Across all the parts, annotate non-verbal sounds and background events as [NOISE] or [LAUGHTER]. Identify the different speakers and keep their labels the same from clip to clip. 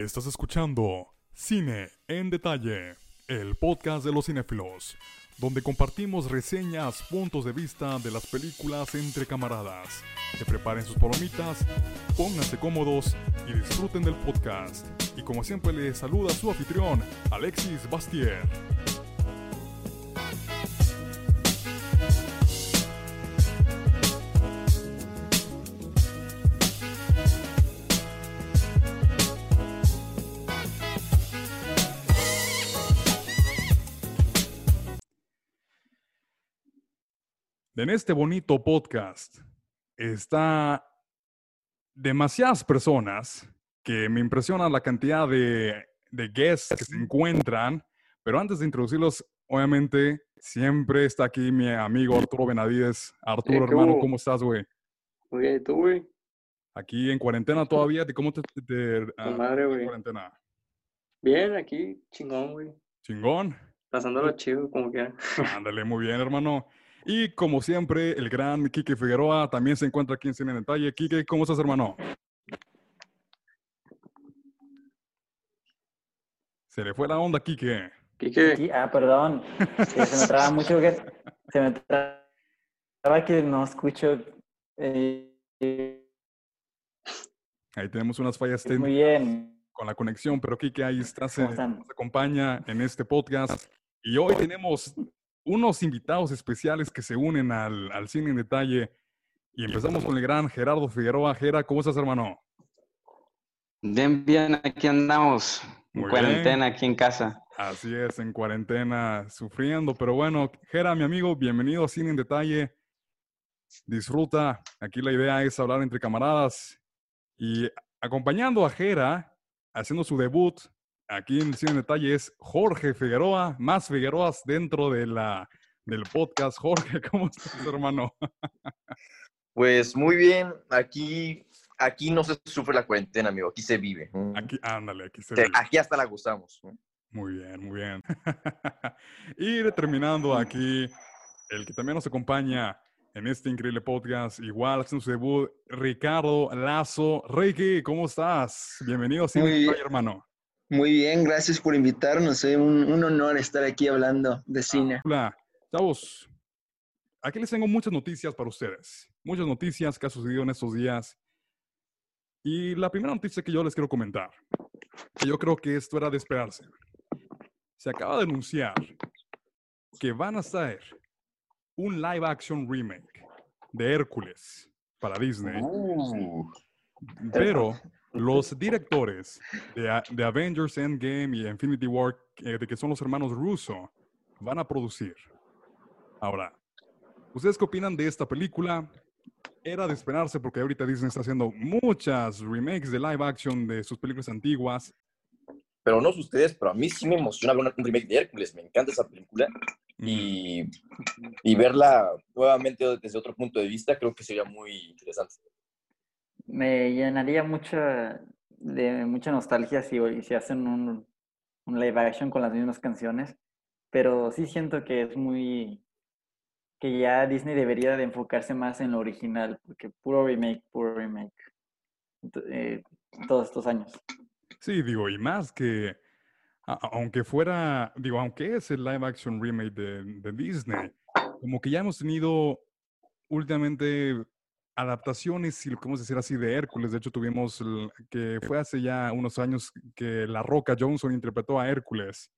Speaker 1: Estás escuchando Cine en Detalle, el podcast de los cinéfilos, donde compartimos reseñas, puntos de vista de las películas entre camaradas. Que preparen sus palomitas, pónganse cómodos y disfruten del podcast. Y como siempre les saluda su anfitrión, Alexis Bastier. En este bonito podcast está demasiadas personas que me impresiona la cantidad de, de guests que se encuentran, pero antes de introducirlos, obviamente, siempre está aquí mi amigo Arturo Benavides. Arturo,
Speaker 2: ¿qué
Speaker 1: hermano? ¿cómo estás, güey?
Speaker 2: Muy bien, ¿y tú, güey?
Speaker 1: Aquí en cuarentena todavía, ¿de ¿cómo te, te- te- ah,
Speaker 2: madre, güey.
Speaker 1: cuarentena?
Speaker 2: Bien, aquí, chingón, güey.
Speaker 1: Chingón.
Speaker 2: Pasándolo chido, como quiera. [LAUGHS]
Speaker 1: Ándale, muy bien, hermano. Y como siempre, el gran Kike Figueroa también se encuentra aquí en Cine en Detalle. Kike, ¿cómo estás, hermano? Se le fue la onda, Kike.
Speaker 2: Quique,
Speaker 3: Sí, ah, perdón. Sí, se me traba mucho que se me traba que no escucho. eh,
Speaker 1: Ahí tenemos unas fallas
Speaker 3: muy
Speaker 1: técnicas
Speaker 3: bien.
Speaker 1: con la conexión, pero Kike ahí está, se,
Speaker 3: ¿Cómo están?
Speaker 1: nos acompaña en este podcast. Y hoy tenemos unos invitados especiales que se unen al, al Cine en Detalle. Y empezamos con el gran Gerardo Figueroa. Gera, ¿cómo estás, hermano?
Speaker 4: Bien, bien, aquí andamos. En cuarentena, aquí en casa.
Speaker 1: Así es, en cuarentena, sufriendo, pero bueno, Gera, mi amigo, bienvenido a Cine en Detalle. Disfruta, aquí la idea es hablar entre camaradas y acompañando a Gera, haciendo su debut aquí en Cine Detalle es Jorge Figueroa, más Figueroas dentro de la, del podcast. Jorge, [LAUGHS] ¿cómo estás, hermano?
Speaker 5: Pues muy bien, aquí, aquí no se sufre la cuarentena, amigo, aquí se vive. Mm.
Speaker 1: Aquí, ándale, aquí se
Speaker 5: Que
Speaker 1: ve.
Speaker 5: Aquí hasta la gustamos.
Speaker 1: Muy bien, muy bien. [LAUGHS] y terminando aquí, el que también nos acompaña en este increíble podcast, igual haciendo su debut, Ricardo Lazo. Ricky, ¿cómo estás? Bienvenido a Cine. Detalle, hermano.
Speaker 6: Muy bien, gracias por invitarnos. Es un, un honor estar aquí hablando de cine.
Speaker 1: Hola, chavos. Aquí les tengo muchas noticias para ustedes. Muchas noticias que ha sucedido en estos días. Y la primera noticia que yo les quiero comentar, que yo creo que esto era de esperarse. Se acaba de anunciar que van a hacer un live action remake de Hércules para Disney.
Speaker 5: Uh,
Speaker 1: Pero los directores de, de Avengers Endgame y Infinity War, eh, de que son los hermanos Russo, van a producir. Ahora, ¿ustedes qué opinan de esta película? Era de esperarse porque ahorita Disney está haciendo muchas remakes de live action de sus películas antiguas.
Speaker 5: pero no sé ustedes, pero a mí sí me emociona ver un remake de Hércules. Me encanta esa película. Y, y verla nuevamente desde otro punto de vista creo que sería muy interesante.
Speaker 3: Me llenaría mucha de mucha nostalgia si, si hacen un, live action con las mismas canciones. Pero sí siento que es muy que ya Disney debería de enfocarse más en lo original, porque puro remake, puro remake. Eh, todos estos años.
Speaker 1: Sí, digo, y más que, aunque fuera, digo, aunque es el live action remake de Disney, como que ya hemos tenido últimamente adaptaciones, si lo podemos decir así, de Hércules. De hecho, tuvimos el- que fue hace ya unos años que La Roca Johnson interpretó a Hércules,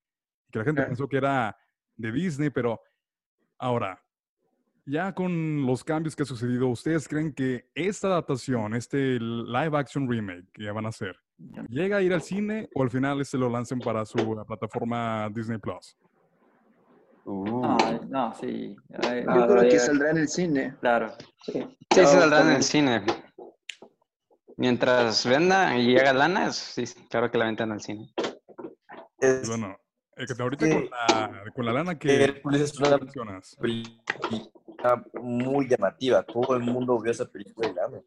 Speaker 1: que la gente pensó que era de Disney, pero ahora, ya con los cambios que ha sucedido, ¿ustedes creen que esta adaptación, este live action remake que van a hacer, llega a ir al cine o al final este lo lancen para su plataforma Disney Plus?
Speaker 5: Uh,
Speaker 3: No, no, sí. ay,
Speaker 6: Yo creo que saldrá en el cine.
Speaker 3: Claro.
Speaker 4: Sí, se saldrá en el cine. Mientras venda y haga lana, sí, claro que la ventan al cine.
Speaker 5: es-
Speaker 1: Bueno, eh, que ahorita con la, con la lana que
Speaker 5: Hércules es una
Speaker 1: mencionas,
Speaker 5: película muy llamativa. Todo el mundo vio esa película y la ama.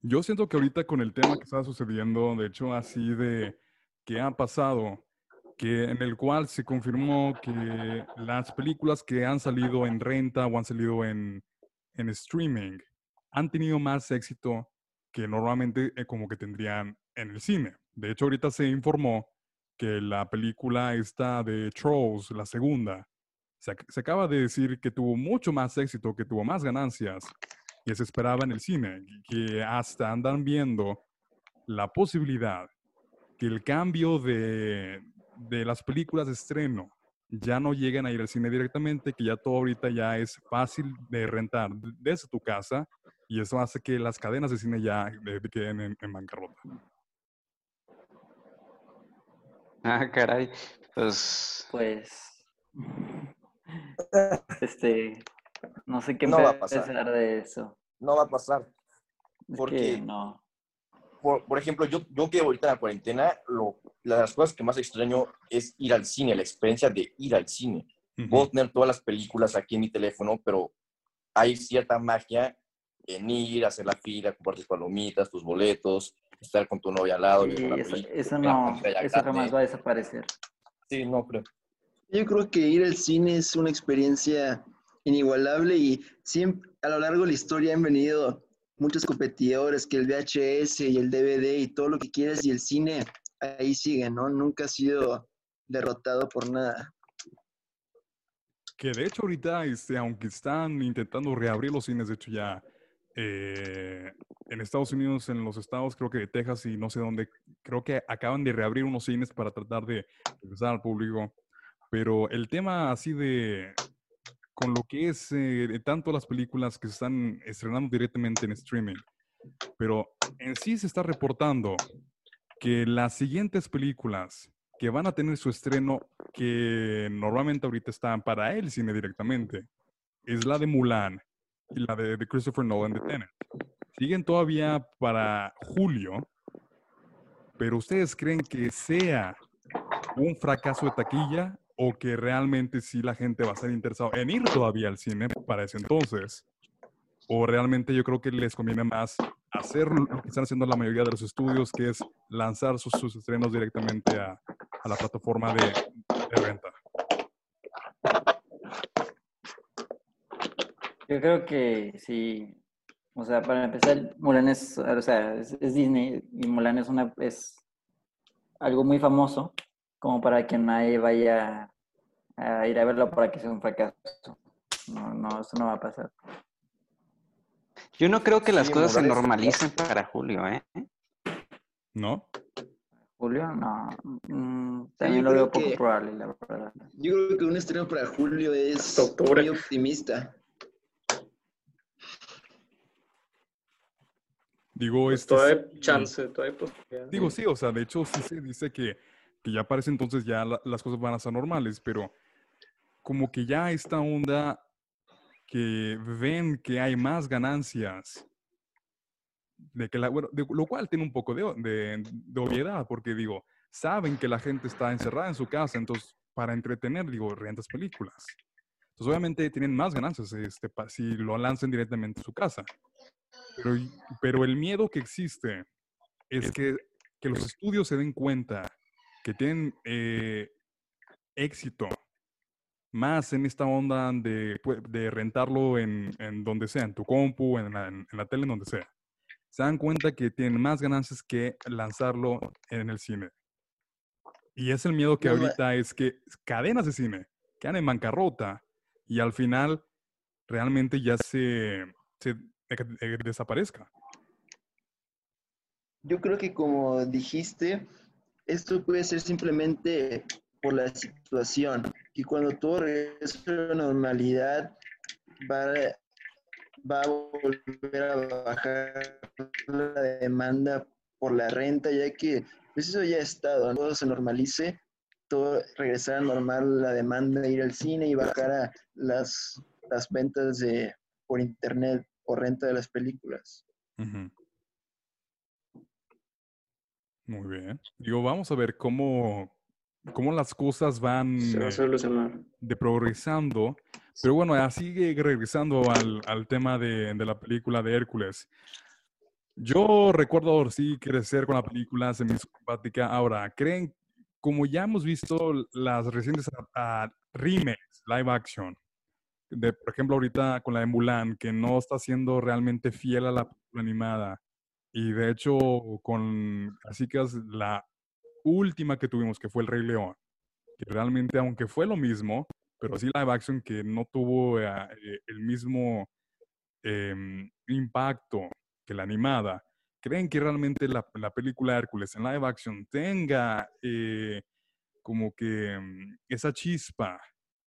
Speaker 1: yo siento que ahorita con el tema que está sucediendo, de hecho así de que ha pasado, que en el cual se confirmó que las películas que han salido en renta o han salido en, en streaming han tenido más éxito que normalmente eh, como que tendrían en el cine. De hecho, ahorita se informó que la película esta de Trolls, la segunda, se, ac- se acaba de decir que tuvo mucho más éxito, que tuvo más ganancias que se esperaba en el cine, que hasta andan viendo la posibilidad que el cambio de, de las películas de estreno ya no lleguen a ir al cine directamente, que ya todo ahorita ya es fácil de rentar desde tu casa y eso hace que las cadenas de cine ya eh, queden en, en bancarrota.
Speaker 4: Ah, caray. Pues
Speaker 3: Pues. Este. No sé qué
Speaker 5: No va a pasar.
Speaker 3: pensar de eso.
Speaker 5: No va a pasar.
Speaker 3: Es
Speaker 5: Porque-
Speaker 3: que no.
Speaker 5: Por, por ejemplo, yo, yo que ahorita en la cuarentena, lo, las cosas que más extraño es ir al cine, la experiencia de ir al cine.
Speaker 1: Ujú.
Speaker 5: Puedo tener todas las películas aquí en mi teléfono, pero hay cierta magia en ir, hacer la fila, comprar tus palomitas, tus boletos, estar con tu novia al lado.
Speaker 3: Sí, eso,
Speaker 5: película,
Speaker 3: eso no. Eso jamás va a desaparecer.
Speaker 5: Sí, no creo.
Speaker 6: Yo creo que ir al cine es una experiencia inigualable y siempre a lo largo de la historia han venido muchos competidores, que el VHS y el DVD y todo lo que quieras y el cine ahí sigue, ¿no? Nunca ha sido derrotado por nada.
Speaker 1: Que de hecho ahorita, este, aunque están intentando reabrir los cines, de hecho ya eh, en Estados Unidos, en los estados, creo que de Texas y no sé dónde, creo que acaban de reabrir unos cines para tratar de regresar al público. Pero el tema así de, con lo que es eh, tanto las películas que se están estrenando directamente en streaming, pero en sí se está reportando que las siguientes películas que van a tener su estreno, que normalmente ahorita están para el cine directamente, es la de Mulan y la de, de Christopher Nolan de Tenet. Siguen todavía para julio, pero ¿ustedes creen que sea un fracaso de taquilla o que realmente sí la gente va a estar interesada en ir todavía al cine para ese entonces? O realmente yo creo que les conviene más hacer lo que están haciendo la mayoría de los estudios, que es lanzar sus, estrenos directamente a, la plataforma de, de renta.
Speaker 3: Yo creo que sí. O sea, para empezar, Mulan es, o sea, es, es Disney y Mulan es una es algo muy famoso como para que nadie vaya a ir a verlo para que sea un fracaso. No, no, eso no va a pasar.
Speaker 4: yo no creo que las
Speaker 5: Sí,
Speaker 4: cosas se normalicen para julio, ¿eh?
Speaker 1: ¿No?
Speaker 3: Julio, no. mm,
Speaker 6: yo
Speaker 3: también lo veo poco
Speaker 6: que-
Speaker 3: probable, la verdad.
Speaker 6: Yo creo que un estreno para julio es
Speaker 2: Octubre.
Speaker 6: muy optimista.
Speaker 1: Digo,
Speaker 2: Pues
Speaker 1: este,
Speaker 2: todavía chance, todavía hay posibilidad.
Speaker 1: Digo, sí, o sea, de hecho sí se dice que, que ya parece entonces ya la- las cosas van a ser normales, pero como que ya esta onda que ven que hay más ganancias, de que la, bueno, de- lo cual tiene un poco de, de, de obviedad, porque digo, saben que la gente está encerrada en su casa, entonces para entretener, digo, rentas películas. Entonces obviamente tienen más ganancias este, si lo lanzan directamente en su casa. Pero, pero el miedo que existe es que, que los estudios se den cuenta que tienen eh, éxito más en esta onda de, pue- de rentarlo en, en donde sea, en tu compu, en la, en la tele, en donde sea. Se dan cuenta que tienen más ganancias que lanzarlo en el cine. Y es el miedo que ahorita es que cadenas de cine quedan en bancarrota y al final realmente ya se, se desaparezca.
Speaker 6: Yo creo que como dijiste, esto puede ser simplemente por la situación. Y cuando todo regrese a la normalidad, va, va a volver a bajar la demanda por la renta, ya que pues eso ya ha estado, todo se normalice, todo regresar a normal la demanda, ir al cine y bajar las, las ventas de, por internet o renta de las películas.
Speaker 1: Muy bien. Digo, vamos a ver cómo, cómo las cosas van
Speaker 2: Se va a
Speaker 1: eh,
Speaker 2: solucionar.
Speaker 1: de progresando. Pero bueno, así regresando al, al tema de, de la película de Hércules. Yo recuerdo sí crecer con la película, se me hizo simpática. Ahora, ¿creen, como ya hemos visto las recientes remakes, live action, de, por ejemplo, ahorita con la de Mulan, que no está siendo realmente fiel a la película animada, Y de hecho, con así que es la última que tuvimos, que fue El Rey León, que realmente, aunque fue lo mismo, pero sí live action que no tuvo eh, eh, el mismo em, impacto que la animada, ¿creen que realmente la, la película Hércules en live action tenga eh, como que mm, esa chispa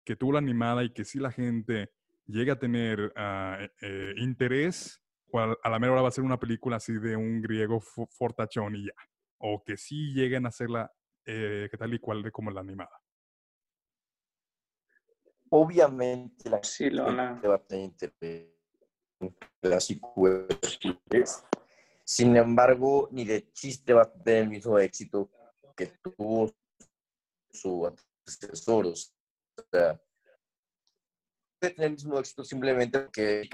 Speaker 1: que tuvo la animada y que sí la gente llegue a tener ah, eh, interés, a, a la mera hora va a ser una película así de un griego fo- fortachón y ya? O que sí lleguen a hacerla eh, que tal y cual de como la animada.
Speaker 5: Obviamente la
Speaker 2: Sí,
Speaker 5: va a tener clásico. Sin embargo, ni de chiste va a tener el mismo éxito que tuvo su antecesor. O sea, puede tener el mismo éxito simplemente porque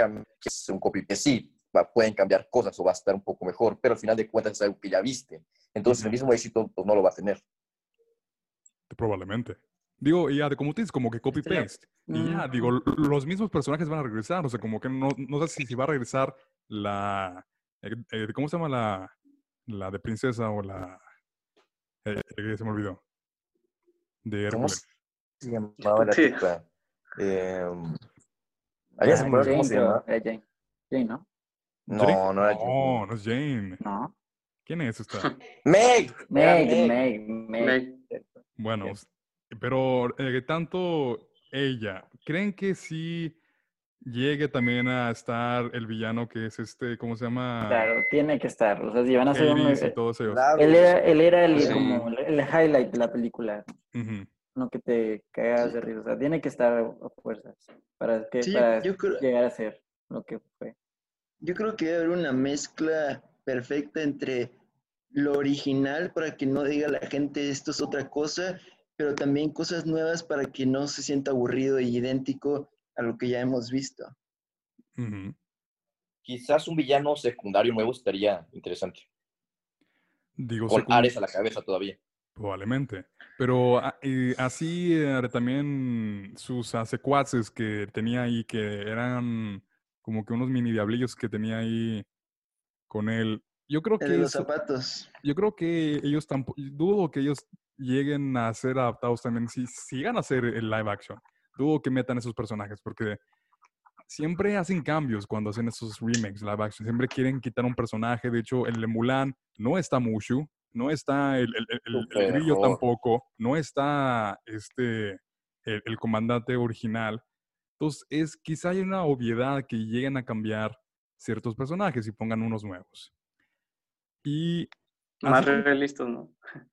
Speaker 5: es un copy que sí, pueden cambiar cosas o va a estar un poco mejor, pero al final de cuentas es algo que ya viste. Entonces, el mismo éxito pues, no lo va a tener.
Speaker 1: Probablemente. Digo, y ya, de como tú dices, como que copy-paste. Y ya, digo, los mismos personajes van a regresar. O sea, como que no, no sé si, si va a regresar la. eh, eh, ¿Cómo se llama la. La de princesa o la. eh, eh, se me olvidó. De
Speaker 5: ¿Cómo
Speaker 1: Hércules.
Speaker 5: se llamaba la
Speaker 2: Sí.
Speaker 5: tipa? Eh, ¿Alguien se
Speaker 3: Ah,
Speaker 5: acuerda
Speaker 3: Jane,
Speaker 5: cómo se
Speaker 3: creo,
Speaker 5: llama?
Speaker 3: era Jane. Jane, ¿no?
Speaker 5: No, no era
Speaker 1: No,
Speaker 5: Jane.
Speaker 1: no es Jane.
Speaker 3: No.
Speaker 1: ¿Quién es esta? [LAUGHS]
Speaker 5: Meg.
Speaker 3: Meg,
Speaker 5: Meg.
Speaker 3: Meg.
Speaker 1: Bueno, pero eh, tanto ella, ¿creen que sí llegue también a estar el villano que es este, ¿cómo se llama?
Speaker 3: Claro, tiene que estar. O sea, si van a hacer un... Eh,
Speaker 1: todos ellos.
Speaker 5: Claro.
Speaker 3: Él era, él era el,
Speaker 2: Sí.
Speaker 3: como el, highlight de la película,
Speaker 1: Ujú.
Speaker 3: no que te cagas de risa. O sea, tiene que estar a fuerzas para, que,
Speaker 6: Sí,
Speaker 3: para llegar a ser lo que fue.
Speaker 6: Yo creo que debe haber una mezcla perfecta entre lo original para que no diga la gente esto es otra cosa, pero también cosas nuevas para que no se sienta aburrido y idéntico a lo que ya hemos visto.
Speaker 5: Quizás un villano secundario nuevo estaría interesante.
Speaker 1: Digo,
Speaker 5: Con Ares a la cabeza todavía.
Speaker 1: Probablemente. Pero ah, eh, así eh, también sus secuaces que tenía ahí, que eran como que unos mini diablillos que tenía ahí con él. Yo creo
Speaker 6: de
Speaker 1: que
Speaker 6: los
Speaker 1: eso-
Speaker 6: zapatos.
Speaker 1: yo creo que ellos tampoco, dudo que ellos lleguen a ser adaptados también, si sigan a hacer el live action, dudo que metan esos personajes, porque siempre hacen cambios cuando hacen esos remakes live action, siempre quieren quitar un personaje, de hecho, el Mulan no está Mushu, no está el, el- el- el- grillo tampoco, no está este, el, el comandante original, entonces es, quizá hay una obviedad que lleguen a cambiar ciertos personajes y pongan unos nuevos. Y
Speaker 2: Más realistas, ¿no?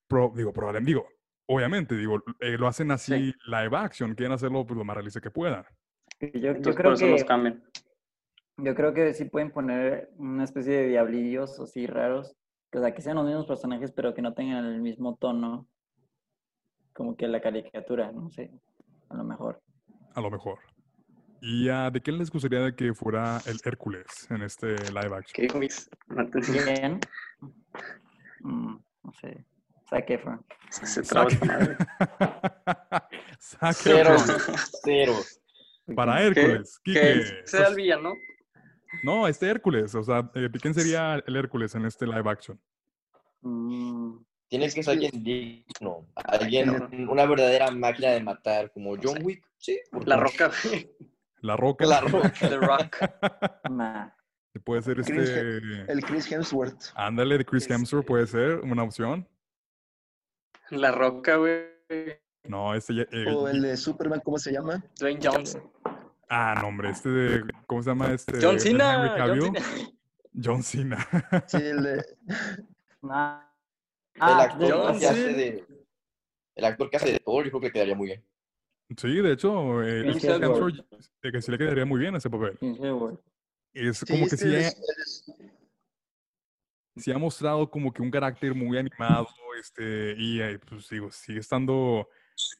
Speaker 1: Pro- digo, probablemente, digo, obviamente, digo, eh, lo hacen así
Speaker 2: Sí.
Speaker 1: live action, quieren hacerlo pues, lo más realista que puedan.
Speaker 3: Yo,
Speaker 2: por
Speaker 3: creo
Speaker 2: eso los
Speaker 3: que
Speaker 2: cambian.
Speaker 3: yo creo que sí pueden poner una especie de diablillos así raros, o sea, que sean los mismos personajes, pero que no tengan el mismo tono, como que la caricatura, no sé, a lo mejor.
Speaker 1: A lo mejor. ¿Y ah, de qué les gustaría de que fuera el Hércules en este live action?
Speaker 2: ¿Qué mis?
Speaker 3: Bien. Mm, no sé. Zac Efron.
Speaker 2: Se traba esta madre. [LAUGHS]
Speaker 1: Zac
Speaker 5: Cero.
Speaker 1: Efron.
Speaker 5: Cero.
Speaker 1: Para
Speaker 2: Que-
Speaker 1: Hércules.
Speaker 2: Que él sea el villano.
Speaker 1: No, este Hércules. O sea, eh, ¿quién sería el Hércules en este live action?
Speaker 3: Mm,
Speaker 5: Tiene que ser alguien digno. Alguien, una verdadera máquina de matar, como John Wick. Sí. ¿por
Speaker 2: La roca. [LAUGHS]
Speaker 1: La Roca.
Speaker 5: La Roca. [LAUGHS]
Speaker 2: The Rock.
Speaker 3: nah.
Speaker 1: Puede ser
Speaker 6: Chris
Speaker 1: este...
Speaker 6: El Chris Hemsworth.
Speaker 1: Ándale, de Chris
Speaker 2: Este-
Speaker 1: Hemsworth puede ser una opción.
Speaker 2: La roca, güey.
Speaker 1: No, este... ya- eh,
Speaker 6: O el de Superman, ¿cómo se llama?
Speaker 2: Dwayne Johnson.
Speaker 1: Ah, no, hombre, este de... ¿Cómo se llama este?
Speaker 2: John Cena. John? Cena.
Speaker 1: John Cena.
Speaker 6: Sí, el de... [LAUGHS]
Speaker 3: Ah,
Speaker 5: El actor
Speaker 2: John
Speaker 5: que hace de. El actor que hace de Thor, yo creo que le quedaría muy bien.
Speaker 1: Sí, de hecho, eh,
Speaker 3: Chris
Speaker 1: Chris
Speaker 3: Hemsworth.
Speaker 1: Hemsworth, eh, que sí le quedaría muy bien ese papel. Es
Speaker 6: Sí,
Speaker 1: como que sí
Speaker 6: él
Speaker 1: ha,
Speaker 6: es-
Speaker 1: sí ha mostrado como que un carácter muy animado, este, y eh, pues digo, sigue estando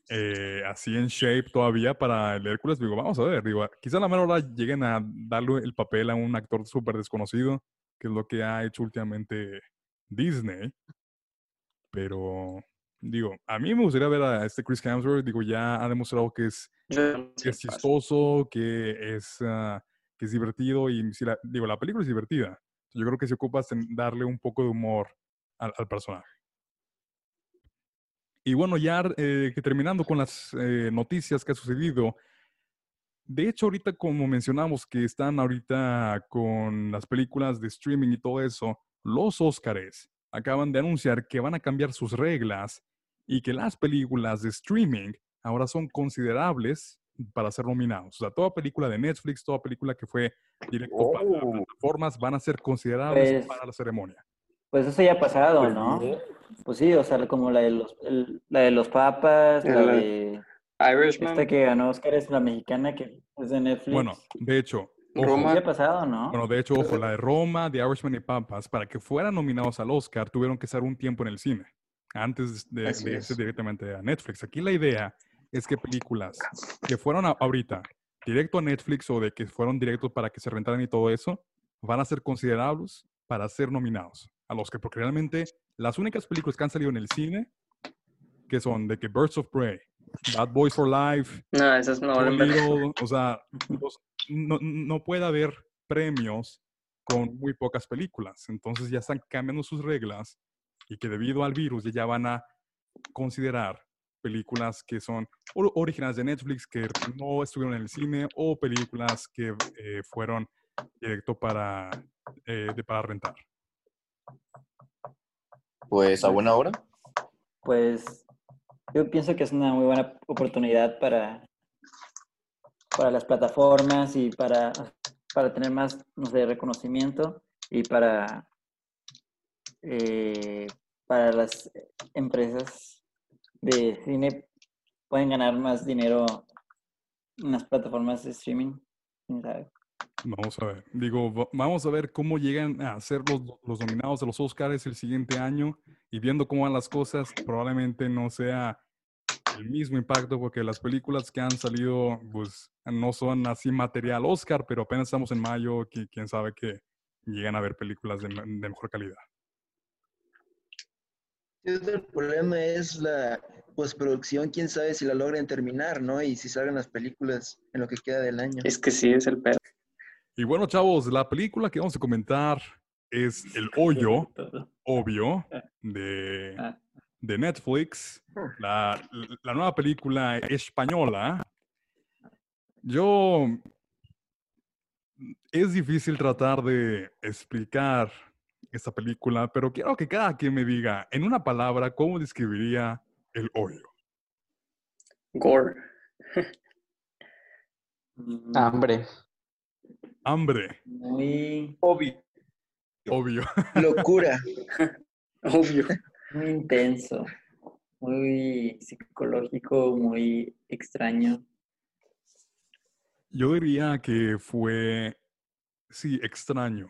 Speaker 1: eh, así en shape todavía para el Hércules. Digo, vamos a ver, digo, quizá a la mera hora lleguen a darle el papel a un actor súper desconocido, que es lo que ha hecho últimamente Disney. Pero, digo, a mí me gustaría ver a este Chris Hemsworth, digo, ya ha demostrado que es que es chistoso, que es, ah, que es divertido y si la, digo, la película es divertida. Yo creo que si ocupas en darle un poco de humor al, al personaje. Y bueno, ya eh, que terminando con las eh, noticias que ha sucedido, de hecho, ahorita como mencionamos que están ahorita con las películas de streaming y todo eso, los Óscares acaban de anunciar que van a cambiar sus reglas y que las películas de streaming ahora son considerables para ser nominados. O sea, toda película de Netflix, toda película que fue directo para las
Speaker 5: Oh.
Speaker 1: plataformas van a ser considerables
Speaker 3: Pues-
Speaker 1: para la ceremonia.
Speaker 3: Pues eso ya ha pasado,
Speaker 5: Pues,
Speaker 3: ¿no? Pues sí, o sea, como la de los, el- la de los papas, la
Speaker 2: La-
Speaker 3: de
Speaker 2: Irishman.
Speaker 3: esta que ganó Oscar es la mexicana que es de Netflix.
Speaker 1: Bueno, de hecho, ojo,
Speaker 2: Roma.
Speaker 3: Sí ha pasado, ¿no?
Speaker 1: Bueno, de hecho, ojo, la de Roma, The Irishman y Papas, para que fueran nominados al Oscar, tuvieron que estar un tiempo en el cine, antes de, de irse directamente a Netflix. Aquí la idea es que películas que fueron a- ahorita directo a Netflix o de que fueron directos para que se rentaran y todo eso, van a ser considerables para ser nominados al Oscar, porque realmente las únicas películas que han salido en el cine, que son de que Birds of Prey, Bad Boys for Life,
Speaker 2: No, esas no valen
Speaker 1: Dolittle,
Speaker 2: verga.
Speaker 1: o sea, [LAUGHS] los- no, no puede haber premios con muy pocas películas. Entonces ya están cambiando sus reglas y que debido al virus ya- van a considerar películas que son or- originales de Netflix que no estuvieron en el cine o películas que eh, fueron directo para, eh, de- para rentar.
Speaker 5: Pues a buena hora.
Speaker 3: Pues yo pienso que es una muy buena oportunidad para, para las plataformas y para, para tener más, no sé, reconocimiento y para, eh, para las empresas de cine pueden ganar más dinero en las plataformas de streaming.
Speaker 1: Vamos a ver. Digo, va- vamos a ver cómo llegan a ser los, los nominados de los Oscars el siguiente año y viendo cómo van las cosas, probablemente no sea el mismo impacto porque las películas que han salido, pues no son así material Oscar, pero apenas estamos en mayo, qui- quién sabe que llegan a ver películas de mejor calidad.
Speaker 6: El problema es la postproducción, quién sabe si la logren terminar, ¿no? Y si salgan las películas en lo que queda del año.
Speaker 2: Es que sí, es el pedo.
Speaker 1: Y bueno, chavos, la película que vamos a comentar es El Hoyo, obvio, de, de Netflix, la, la nueva película española. Yo, es difícil tratar de explicar esta película, pero quiero que cada quien me diga, en una palabra, cómo describiría El Hoyo.
Speaker 2: Gore.
Speaker 3: Mm,
Speaker 4: Hambre.
Speaker 1: Hambre,
Speaker 3: Muy,
Speaker 5: Obvio.
Speaker 1: obvio. [LAUGHS]
Speaker 6: Locura.
Speaker 2: Obvio.
Speaker 3: muy intenso, muy psicológico, muy extraño.
Speaker 1: Yo diría que fue, sí, extraño.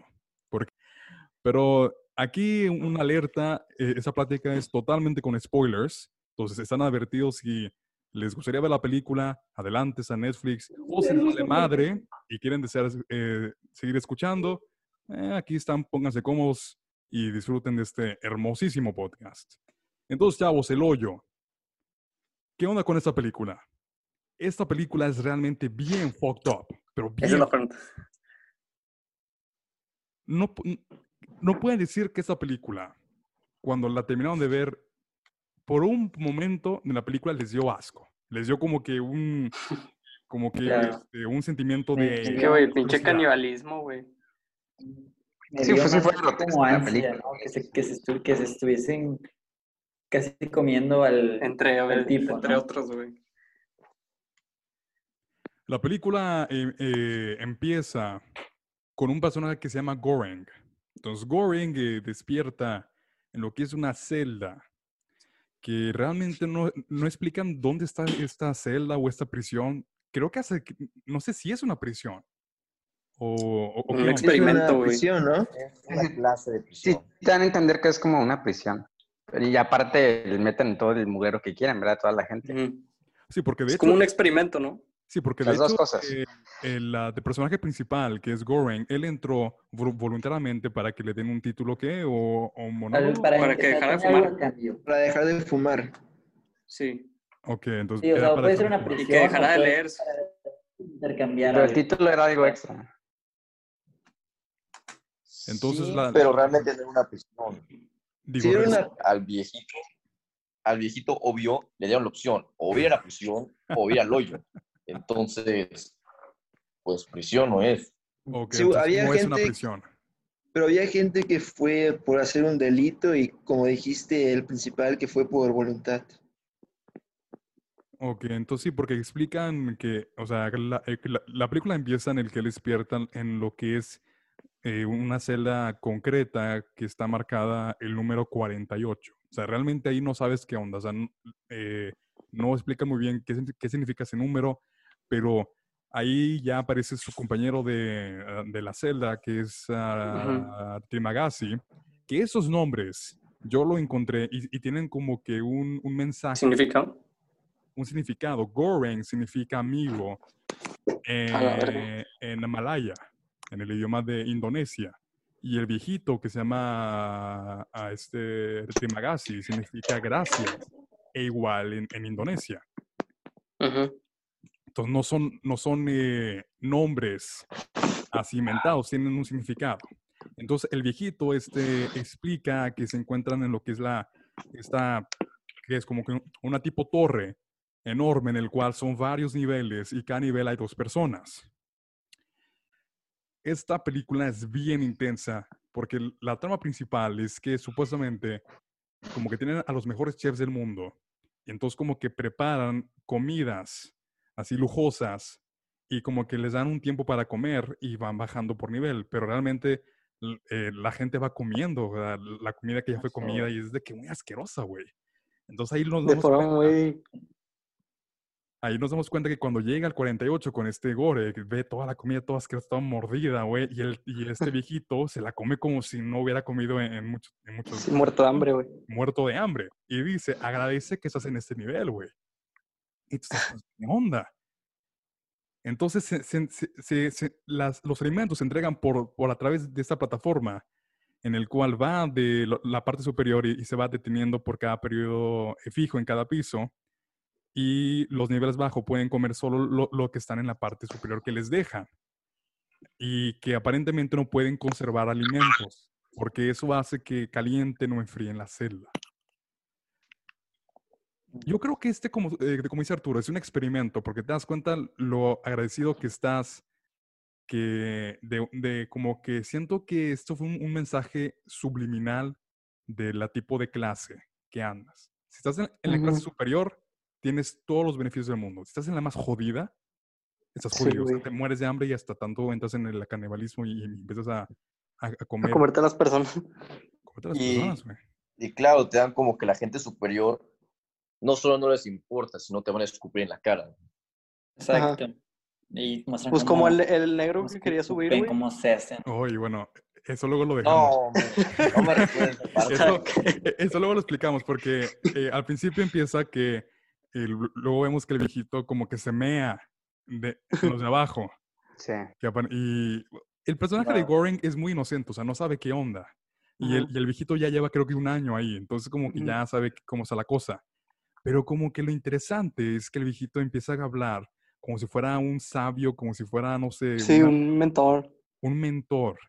Speaker 1: Pero aquí una alerta, eh, esa plática es totalmente con spoilers. Entonces están advertidos si les gustaría ver la película, adelante, en Netflix. O si les vale madre y quieren desear eh, seguir escuchando, eh, aquí están, pónganse cómodos y disfruten de este hermosísimo podcast. Entonces, chavos, El Hoyo. ¿Qué onda con esta película? Esta película es realmente bien fucked up, pero bien
Speaker 2: Esa es la pregunta.
Speaker 1: no, no pueden decir que esta película, cuando la terminaron de ver, por un momento de la película les dio asco. Les dio como que un, como que
Speaker 3: Claro.
Speaker 1: este, un sentimiento de...
Speaker 2: Que, güey, pinche canibalismo, güey.
Speaker 4: Sí, fue- sí fue
Speaker 3: como ansia,
Speaker 4: película.
Speaker 3: ¿no? Que se, que, se estu- que se estuviesen casi comiendo al...
Speaker 2: Entre,
Speaker 3: El tipo,
Speaker 2: entre
Speaker 3: ¿no?
Speaker 2: otros, güey.
Speaker 1: La película eh, eh, empieza con un personaje que se llama Goreng. Entonces Goreng eh, despierta en lo que es una celda que realmente no, no explican dónde está esta celda o esta prisión. Creo que hace, no sé si es una prisión. O, o- o
Speaker 2: Un
Speaker 1: onda.
Speaker 6: Es
Speaker 2: experimento,
Speaker 6: una prisión, ¿no?
Speaker 5: Es una clase de
Speaker 4: Sí,
Speaker 5: prisión.
Speaker 4: te dan a entender que es como una prisión. Y aparte le meten todo el mugrero que quieren, ¿verdad? Toda la gente.
Speaker 2: Ujú.
Speaker 1: Sí, porque de
Speaker 2: Es
Speaker 1: hecho,
Speaker 2: como un experimento, ¿no?
Speaker 1: Sí, porque
Speaker 4: Las
Speaker 1: de
Speaker 4: dos
Speaker 1: hecho,
Speaker 4: cosas.
Speaker 1: eh, el, personaje principal, que es Goreng, él entró vol- voluntariamente para que le den un título, ¿qué? O, o un monólogo.
Speaker 2: Para que dejara de fumar.
Speaker 6: Para dejar de fumar.
Speaker 2: Sí.
Speaker 1: Ok, entonces.
Speaker 3: Sí, o
Speaker 1: era
Speaker 3: sea,
Speaker 1: para
Speaker 3: puede
Speaker 1: dejar
Speaker 3: ser
Speaker 1: de
Speaker 3: una
Speaker 1: fumar.
Speaker 3: prisión.
Speaker 2: Y que dejara de leer.
Speaker 3: para Intercambiar
Speaker 4: Pero el título era algo extra.
Speaker 1: Entonces,
Speaker 5: Sí,
Speaker 1: la-
Speaker 5: pero realmente era una prisión.
Speaker 1: digo,
Speaker 6: Sí, era
Speaker 1: res-
Speaker 6: una-
Speaker 5: Al viejito, al viejito obvio le dieron la opción, o ir a la prisión o ir al hoyo. Entonces, pues prisión no es.
Speaker 6: Sí, había
Speaker 1: no es una
Speaker 6: gente-
Speaker 1: prisión.
Speaker 6: Pero había gente que fue por hacer un delito y, como dijiste, el principal que fue por voluntad.
Speaker 1: Ok, entonces sí, porque explican que, o sea, la, eh, la- la película empieza en el que él despierta en lo que es eh, una celda concreta que está marcada el número 48. O sea, realmente ahí no sabes qué onda. O sea, eh, no explica muy bien qué, qué significa ese número, pero ahí ya aparece su compañero de, ah, de la celda, que es ah, Trimagasi, que esos nombres yo lo encontré y, y tienen como que un, un mensaje
Speaker 2: ¿Significa?
Speaker 1: un significado. Goreng significa amigo eh, en Malaya, en el idioma de Indonesia. Y el viejito que se llama a este Trimagasi significa gracias, e igual en, en Indonesia.
Speaker 2: Ujú.
Speaker 1: Entonces no son, no son eh, nombres tienen un significado. Entonces el viejito este, explica que se encuentran en lo que es la, esta, que es como que un- una tipo torre enorme en el cual son varios niveles y cada nivel hay dos personas. Esta película es bien intensa porque la trama principal es que supuestamente como que tienen a los mejores chefs del mundo y entonces como que preparan comidas así lujosas y como que les dan un tiempo para comer y van bajando por nivel, pero realmente eh, la gente va comiendo ¿verdad? la comida que ya fue comida y es de que muy asquerosa, güey. Entonces ahí nos damos cuenta-
Speaker 2: muy...
Speaker 1: Ahí nos damos cuenta que cuando llega al 48 con este gore, ve toda la comida toda asquerosa, toda mordida, güey, y, el, y este [LAUGHS] viejito se la come como si no hubiera comido en, en mucho- en muchos
Speaker 2: Sí, muerto de hambre, güey.
Speaker 1: muerto de hambre. Y dice, agradece que estás en este nivel, güey. ¿Qué onda? Entonces, los alimentos se entregan por, por a través de esta plataforma en el cual va de la parte superior y, se va deteniendo por cada periodo eh, fijo en cada piso. Y los niveles bajos pueden comer solo lo, lo que están en la parte superior que les dejan. Y que aparentemente no pueden conservar alimentos, porque eso hace que calienten o enfríen la celda. Yo creo que este, como, eh, como dice Arturo, es un experimento, porque te das cuenta lo agradecido que estás, que de, de como que siento que esto fue un, un mensaje subliminal de la tipo de clase que andas. Si estás en, en la clase
Speaker 2: Ujú.
Speaker 1: superior, tienes todos los beneficios del mundo. Si estás en la más jodida, estás
Speaker 2: Sí,
Speaker 1: jodido. o sea, te mueres de hambre y hasta tanto entras en el canibalismo y, y empiezas a, a, a
Speaker 2: A
Speaker 1: comer,
Speaker 2: comerte a las personas.
Speaker 1: comerte a las
Speaker 5: Y-
Speaker 1: personas, güey.
Speaker 5: Y claro, te dan como que la gente superior no solo no les importa, sino te van a escupir en la cara.
Speaker 3: Exacto. Y muestran
Speaker 2: Pues como el, el negro que
Speaker 3: se
Speaker 2: quería subir,
Speaker 3: ven
Speaker 2: güey.
Speaker 3: cómo se hacen.
Speaker 1: Oh, y bueno, eso luego lo dejamos.
Speaker 5: No, no me. [LAUGHS]
Speaker 1: Eso, [LAUGHS] eso luego lo explicamos porque eh, al principio empieza que eh, lu- luego vemos que el viejito como que se mea de los de abajo.
Speaker 4: Sí.
Speaker 1: que y el personaje de. Goring es muy inocente, o sea, no sabe qué onda. Y el, y el viejito ya lleva creo que un año ahí, entonces como que ya sabe cómo está la cosa. Pero como que lo interesante es que el viejito empieza a hablar como si fuera un sabio, como si fuera, no sé,
Speaker 2: Sí,
Speaker 1: una-
Speaker 2: un mentor.
Speaker 1: un mentor.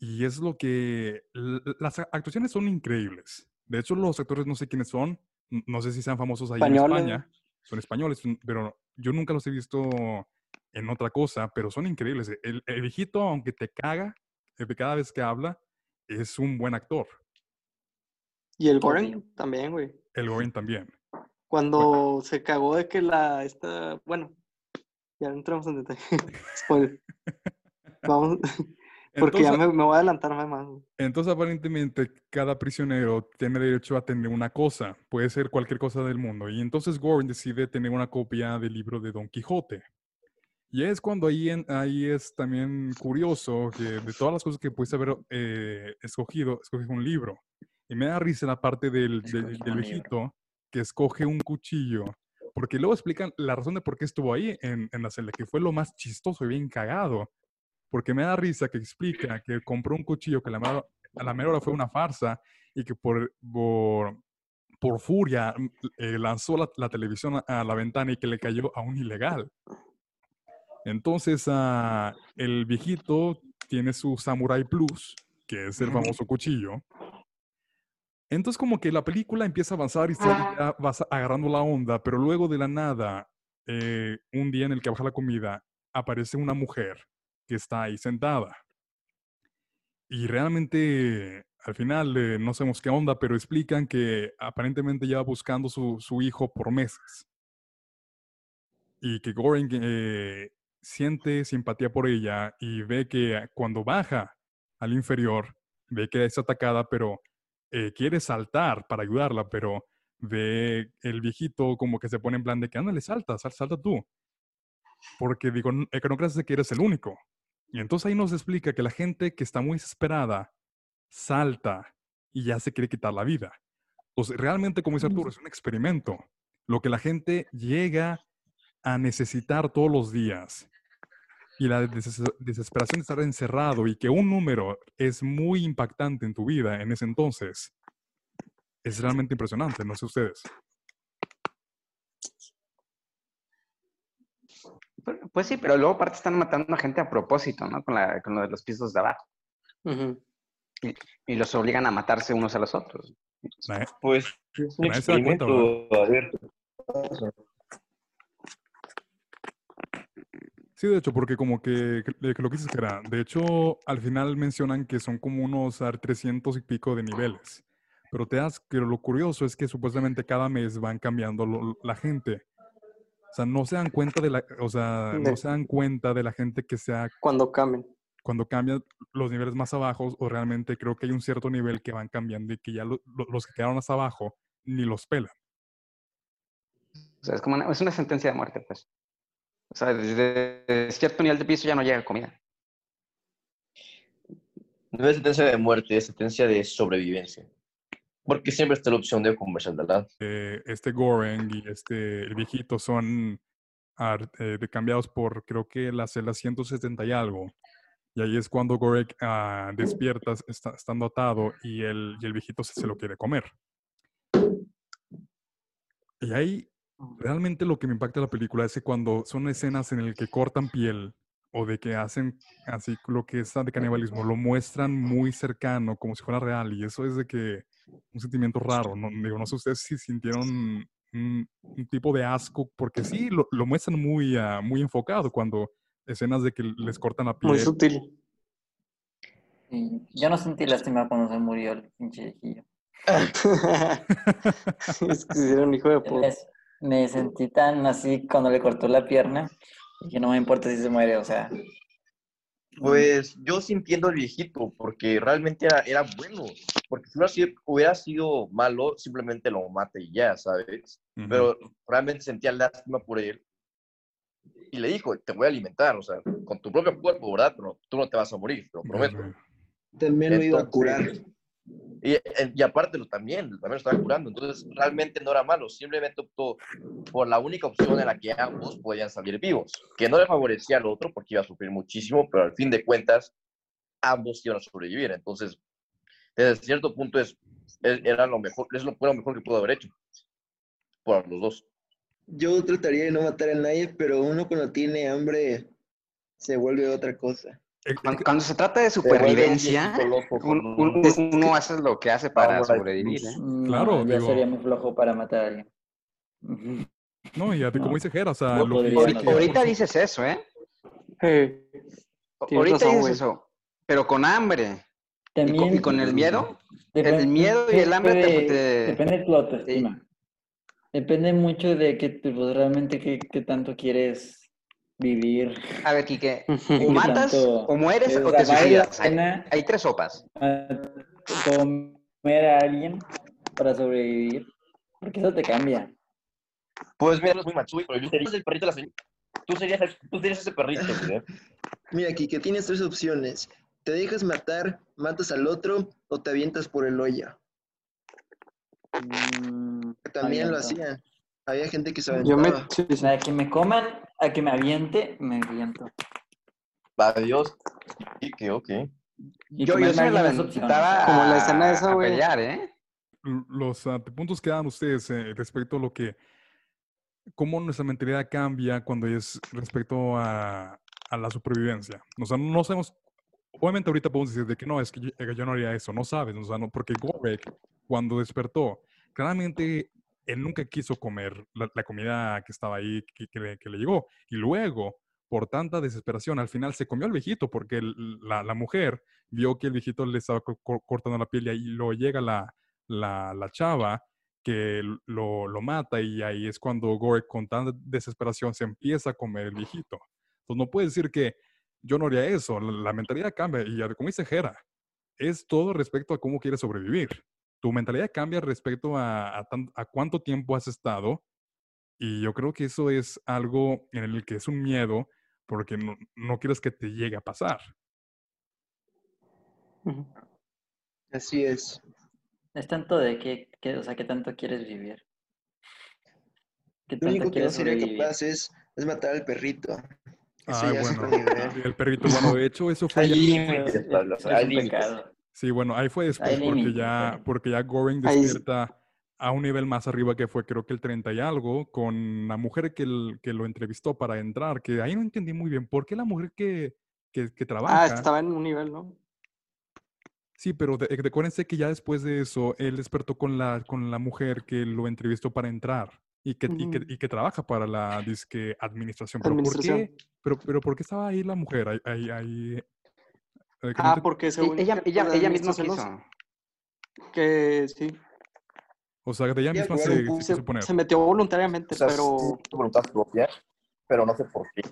Speaker 1: Y es lo que... Las actuaciones son increíbles. De hecho, los actores no sé quiénes son. No sé si sean famosos ahí en
Speaker 2: Españoles.
Speaker 1: España. Son españoles, pero yo nunca los he visto en otra cosa, pero son increíbles. El, el viejito, aunque te caga eh, cada vez que habla, es un buen actor.
Speaker 2: Y el. Goren también, güey.
Speaker 1: El Goring también.
Speaker 2: Cuando se cagó de que la esta, bueno, ya entramos en detalle. [LAUGHS] Vamos, [LAUGHS] porque ya
Speaker 1: Entonces-
Speaker 2: me, me voy a adelantar más.
Speaker 1: Entonces, aparentemente, cada prisionero tiene derecho a tener una cosa. Puede ser cualquier cosa del mundo. Y entonces Goring decide tener una copia del libro de Don Quijote. Y es cuando ahí, en- ahí es también curioso que de todas las cosas que puedes haber eh, escogido, escoges un libro. Y me da risa la parte del, del- del viejito que escoge un cuchillo. Porque luego explican la razón de por qué estuvo ahí en, en la celda, que fue lo más chistoso y bien cagado. Porque me da risa que explica que compró un cuchillo que a la mera, a la mera hora fue una farsa y que por, por, por furia mm, eh, lanzó la, la televisión a, a la ventana y que le cayó a un ilegal. Entonces, ah, el viejito tiene su Samurai Plus, que es el famoso cuchillo. Entonces como que la película empieza a avanzar y se ya vas agarrando la onda, pero luego de la nada, eh, un día en el que baja la comida, aparece una mujer que está ahí sentada. Y realmente al final eh, no sabemos qué onda, pero explican que aparentemente lleva buscando su, su hijo por meses. Y que Goring eh, siente simpatía por ella y ve que cuando baja al inferior, ve que es atacada, pero eh, quiere saltar para ayudarla, pero ve el viejito como que se pone en plan de que, ándale, salta, sal- salta tú. Porque digo, "N- eh, que eres el único. Y entonces ahí nos explica que la gente que está muy desesperada salta y ya se quiere quitar la vida. Pues realmente, como dice Arturo, es un experimento. Lo que la gente llega a necesitar todos los días. Y la deses- desesperación de estar encerrado y que un número es muy impactante en tu vida en ese entonces, es realmente impresionante, no sé ustedes.
Speaker 4: Pu- Pues sí, pero luego aparte están matando a gente a propósito, ¿no? Con, la, con lo de los pisos de abajo. Y los obligan a matarse unos a los otros.
Speaker 5: Pues es un experimento abierto.
Speaker 1: Sí, de hecho, porque como que, que- que lo que dices que era, de hecho, al final mencionan que son como unos ah, 300 y pico de niveles. Pero te das que lo curioso es que supuestamente cada mes van cambiando lo- la gente. O sea, no se dan cuenta de la, o sea, no
Speaker 2: De-
Speaker 1: se dan cuenta de la gente que sea
Speaker 2: Cuando cambien.
Speaker 1: cuando cambian los niveles más abajo, o realmente creo que hay un cierto nivel que van cambiando y que ya lo- lo- los que quedaron hasta abajo ni los pelan.
Speaker 4: O sea, es como una, es una sentencia de muerte, pues. O sea, desde cierto nivel de piso ya no llega comida.
Speaker 5: No es sentencia de muerte, es sentencia de sobrevivencia. Porque siempre está la opción de conversar, ¿verdad?
Speaker 1: Eh, este Goreng y este el viejito son eh, cambiados por creo que la celda 170 y algo. Y ahí es cuando Gorek ah, despierta está- estando atado y el, y el viejito se, se lo quiere comer. Y ahí realmente lo que me impacta de la película es que cuando son escenas en las que cortan piel o de que hacen así lo que es de canibalismo, lo muestran muy cercano, como si fuera real. Y eso es de que un sentimiento raro. No, digo, no sé ustedes si sintieron un, un tipo de asco, porque sí, lo, lo muestran muy, ah, muy enfocado cuando escenas de que les cortan la piel.
Speaker 2: Muy sutil.
Speaker 3: Yo no sentí lástima cuando se murió el pinche viejillo. [LAUGHS]
Speaker 2: es que era un hijo de puta.
Speaker 3: Me sentí tan así cuando le cortó la pierna que no me importa si se muere, o sea.
Speaker 5: Pues yo sí entiendo al viejito, porque realmente era, era bueno. Porque si hubiera sido, hubiera sido malo, simplemente lo mata y ya, ¿sabes?
Speaker 1: Ujú.
Speaker 5: Pero realmente sentía lástima por él. Y le dijo, te voy a alimentar, o sea, con tu propio cuerpo, ¿verdad? Pero tú no te vas a morir, te lo prometo.
Speaker 6: También lo iba a curar.
Speaker 5: Y, eh, y aparte también, también lo estaba curando. Entonces, realmente no era malo. Simplemente optó por la única opción en la que ambos podían salir vivos. Que no le favorecía al otro porque iba a sufrir muchísimo, pero al fin de cuentas, ambos iban a sobrevivir. Entonces, desde cierto punto, es- era lo mejor, es lo, fue lo mejor que pudo haber hecho. Por los dos.
Speaker 6: Yo trataría de no matar a nadie, pero uno cuando tiene hambre se vuelve otra cosa.
Speaker 1: Eh,
Speaker 4: Cuando, cuando se trata de supervivencia, uno hace lo que hace para sobrevivir. ¿eh?
Speaker 1: Claro,
Speaker 3: yo
Speaker 1: digo-
Speaker 3: sería muy flojo para matar a alguien.
Speaker 1: No, y ya te- como dice Jera, o sea,
Speaker 3: No
Speaker 1: lo que-
Speaker 3: podría,
Speaker 4: Ahorita,
Speaker 3: no.
Speaker 4: ahorita dices eso, ¿eh?
Speaker 2: Eh, Tienes
Speaker 4: Ahorita
Speaker 2: razón,
Speaker 4: dices
Speaker 2: güey.
Speaker 4: eso. Pero con hambre. Y con,
Speaker 3: También
Speaker 4: y con el miedo.
Speaker 3: depende-
Speaker 4: el miedo y el hambre te-
Speaker 3: depende-
Speaker 4: te-
Speaker 3: Depende de tu autoestima. Depende mucho de que pues, realmente qué tanto quieres vivir.
Speaker 4: A ver, Quique. [LAUGHS] O matas,
Speaker 3: tanto-
Speaker 4: o mueres,
Speaker 3: o
Speaker 4: o te suicidas. Hay, hay tres sopas.
Speaker 3: comer a alguien para sobrevivir. Porque eso te cambia.
Speaker 5: Pues mira, es muy macho, pero yo sería el perrito de la señora. Tú serías, tú serías ese perrito, güey.
Speaker 6: Mira, Kike, tienes tres opciones. Te dejas matar, matas al otro o te avientas por el hoyo.
Speaker 3: Mm,
Speaker 6: También lo hacían. Había gente que se
Speaker 2: yo me.
Speaker 6: aventaba.
Speaker 2: sí,
Speaker 3: O
Speaker 2: sí.
Speaker 3: sea, que me coman, a que me aviente, me aviento.
Speaker 5: Adiós. Y que, ok.
Speaker 3: Y
Speaker 4: Yo, yo sí me la aventaba
Speaker 2: Como la escena
Speaker 4: a-
Speaker 2: esa, güey.
Speaker 4: pelear, ¿eh?
Speaker 1: los puntos que dan ustedes eh, respecto a lo que, cómo nuestra mentalidad cambia cuando es respecto a, a la supervivencia. O sea, no sabemos obviamente ahorita podemos decir de que no, es que yo, que yo no haría eso, no sabes, o sea, no, porque Gorek, cuando despertó, claramente él nunca quiso comer la, comida que estaba ahí, que, le, llegó. Y luego, por tanta desesperación, al final se comió al viejito porque la, mujer vio que el viejito le estaba co- co- cortando la piel y ahí luego llega la, la, chava que lo, lo mata y ahí es cuando Gorek con tanta desesperación se empieza a comer el viejito. Entonces no puedes decir que yo no haría eso, la, mentalidad cambia y como dice Jera, es todo respecto a cómo quieres sobrevivir. Tu mentalidad cambia respecto a, a tan- a cuánto tiempo has estado y yo creo que eso es algo en el que es un miedo porque no, no quieres que te llegue a pasar.
Speaker 6: Así es.
Speaker 3: Es tanto de que, que, o sea, qué tanto quieres vivir. ¿Qué
Speaker 6: Lo
Speaker 3: tanto
Speaker 6: único que no sería capaz es, es matar al perrito. Ya es
Speaker 1: bueno, el perrito, bueno, de hecho eso fue... Ya- [LAUGHS]
Speaker 3: Es-
Speaker 5: Pablo,
Speaker 3: es
Speaker 5: hay
Speaker 3: un
Speaker 5: límites.
Speaker 3: pecado.
Speaker 1: Sí, bueno, ahí fue después porque ya, porque ya Goring despierta a un nivel más arriba que fue creo que el 30 y algo, con la mujer que, el- que lo entrevistó para entrar, que ahí no entendí muy bien, ¿por qué la mujer que, que, que trabaja?
Speaker 2: Ah, estaba en un nivel, ¿no?
Speaker 1: Sí, pero de, de- acuérdense que ya después de eso, él despertó con la, con la mujer que lo entrevistó para entrar y que, y que, y que trabaja para la disque administración. ¿Pero por
Speaker 2: Administración.
Speaker 1: qué? Pero, pero ¿por qué estaba ahí la mujer? Ahí, ahí, ahí,
Speaker 2: Ah,
Speaker 1: ent-
Speaker 2: porque
Speaker 4: E-
Speaker 2: según
Speaker 4: Ella,
Speaker 2: que
Speaker 4: ella,
Speaker 2: la
Speaker 4: ella misma
Speaker 2: administración
Speaker 4: quiso.
Speaker 2: Que sí,
Speaker 1: O sea, de ella misma se, se
Speaker 2: se,
Speaker 1: quiso poner.
Speaker 2: se metió voluntariamente,
Speaker 5: O sea,
Speaker 2: pero...
Speaker 5: sí, voluntad propia, pero no sé por qué.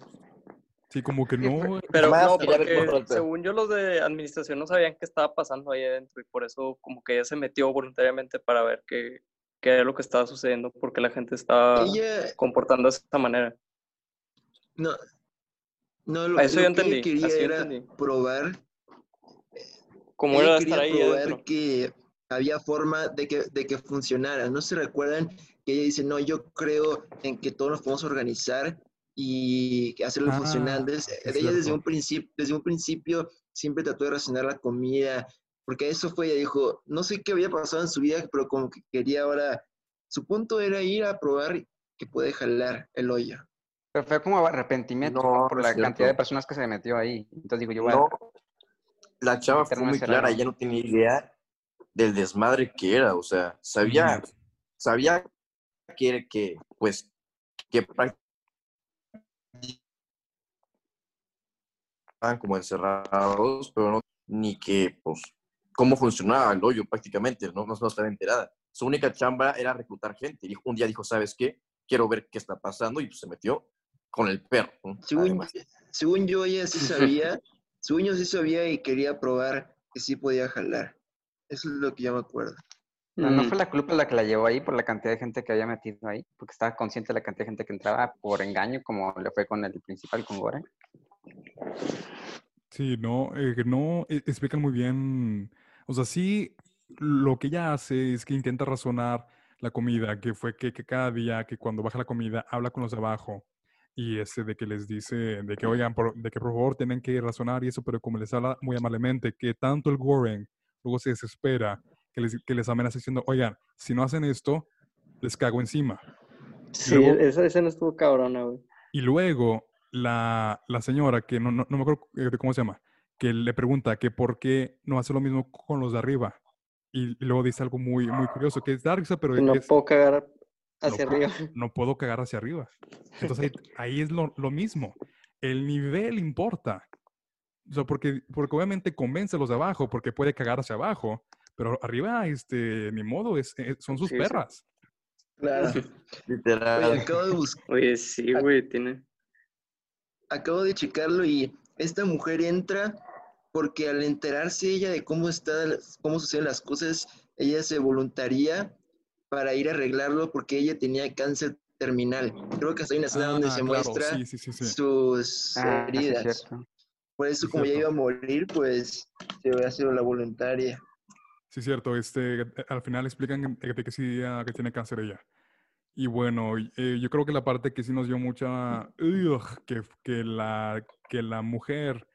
Speaker 1: Sí, como que no.
Speaker 7: Pero [LAUGHS] no, porque según yo los de administración no sabían qué estaba pasando ahí adentro y por eso como que ella se metió voluntariamente para ver qué, qué era lo que estaba sucediendo, porque la gente estaba
Speaker 6: Ella,
Speaker 7: comportando de esta manera.
Speaker 6: no, no, lo,
Speaker 7: eso
Speaker 6: lo
Speaker 7: yo
Speaker 6: que ella quería era
Speaker 7: entendí.
Speaker 6: probar,
Speaker 7: ¿Cómo
Speaker 6: ella
Speaker 7: era estar ahí
Speaker 6: probar
Speaker 7: adentro?
Speaker 6: que había forma de que, de que funcionara. ¿No se recuerdan que ella dice, no, yo creo en que todos nos podemos organizar y hacerlo
Speaker 1: Ah,
Speaker 6: funcional? Entonces,
Speaker 1: sí,
Speaker 6: ella desde un, principio, desde un principio siempre trató de racionar la comida, porque eso fue, ella dijo, no sé qué había pasado en su vida, pero como que quería ahora, su punto era ir a probar que puede jalar el hoyo.
Speaker 4: Pero fue como arrepentimiento
Speaker 5: No,
Speaker 4: por la cantidad de personas que se metió ahí. Entonces digo, yo voy a-
Speaker 5: No, la chava fue muy clara, ella no tenía idea del desmadre que era, o sea, sabía, sabía que, que pues, que prácticamente estaban como encerrados, pero no, ni que, pues, cómo funcionaba el hoyo prácticamente, no, no, no estaba enterada. Su única chamba era reclutar gente. Dijo, un día dijo, ¿sabes qué? Quiero ver qué está pasando y pues se metió con el perro. ¿no?
Speaker 6: Según, según yo, ella sí sabía, yo sí sabía y quería probar que sí podía jalar. Eso es lo que yo me acuerdo.
Speaker 4: No, no
Speaker 2: Mm,
Speaker 4: fue la culpa la que la llevó ahí por la cantidad de gente que había metido ahí, porque estaba consciente de la cantidad de gente que entraba por engaño, como le fue con el principal, con Goren.
Speaker 1: Sí, no, eh, no eh, explican muy bien. O sea, sí, lo que ella hace es que intenta razonar la comida, que fue que, que cada día, que cuando baja la comida, habla con los de abajo y ese de que les dice, de que oigan, por- de que por favor tienen que razonar y eso, pero como les habla muy amablemente, que tanto el Goren luego se desespera, que les, que les amenaza diciendo, oigan, si no hacen esto, les cago encima.
Speaker 2: Sí,
Speaker 1: luego-
Speaker 2: esa escena estuvo cabrona, güey.
Speaker 1: Y luego la, la señora, que no, no, no me acuerdo cómo se llama, que le pregunta que por qué no hace lo mismo con los de arriba. Y, y luego dice algo muy, muy curioso, que es da risa, pero
Speaker 2: no
Speaker 1: es,
Speaker 2: puedo cagar hacia
Speaker 1: no,
Speaker 2: arriba. [LAUGHS]
Speaker 1: no puedo cagar hacia arriba. Entonces ahí, [LAUGHS] ahí es lo, lo mismo. El nivel importa. O sea, porque, porque obviamente convence a los de abajo, porque puede cagar hacia abajo, pero arriba, este, ni modo, es, es- son sus
Speaker 7: Sí, sí.
Speaker 1: perras.
Speaker 6: Claro. [LAUGHS]
Speaker 5: Literal.
Speaker 6: Oye, acabo de buscar.
Speaker 7: Oye, sí, güey, tiene...
Speaker 6: acabo de checarlo y esta mujer entra porque al enterarse ella de cómo está, cómo suceden las cosas, ella se voluntaría para ir a arreglarlo porque ella tenía cáncer terminal. Creo que hasta hay una escena donde
Speaker 1: Ah,
Speaker 6: se
Speaker 1: claro,
Speaker 6: muestra
Speaker 1: sí, sí, sí, sí.
Speaker 6: sus
Speaker 4: Ah,
Speaker 6: heridas. Por eso, como ya iba a morir, pues se había sido la voluntaria.
Speaker 1: Sí, cierto. Este, al final explican que, que sí, que tiene cáncer ella. Y bueno, eh, yo creo que la parte que sí nos dio mucha... ugh, que, que, la, que la mujer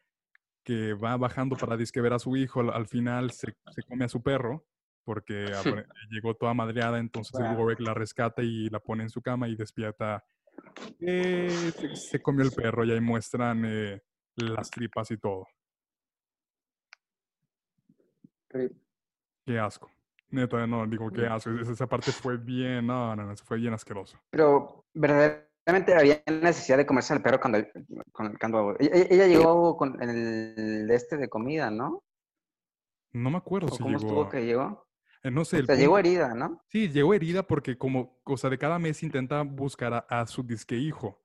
Speaker 1: que va bajando para disque ver a su hijo, al, al final se, se come a su perro, porque [LAUGHS] llegó toda madreada, entonces el Warwick la rescata y la pone en su cama y despierta. que se, se comió el perro y ahí muestran eh, las tripas y todo. Qué asco. Neta, no, digo, qué asco. Esa, parte fue bien, no, no, no, eso fue bien asqueroso.
Speaker 4: Pero verdaderamente había necesidad de comerse al perro cuando, cuando, cuando- ella, ella llegó con el este de comida, ¿no?
Speaker 1: No me acuerdo
Speaker 4: ¿O
Speaker 1: si
Speaker 4: cómo
Speaker 1: llegó.
Speaker 4: estuvo que llegó?
Speaker 1: No sé,
Speaker 4: O
Speaker 1: el
Speaker 4: sea, llegó herida, ¿no?
Speaker 1: Sí, llegó herida porque como cosa de cada mes intenta buscar a, a su disque hijo.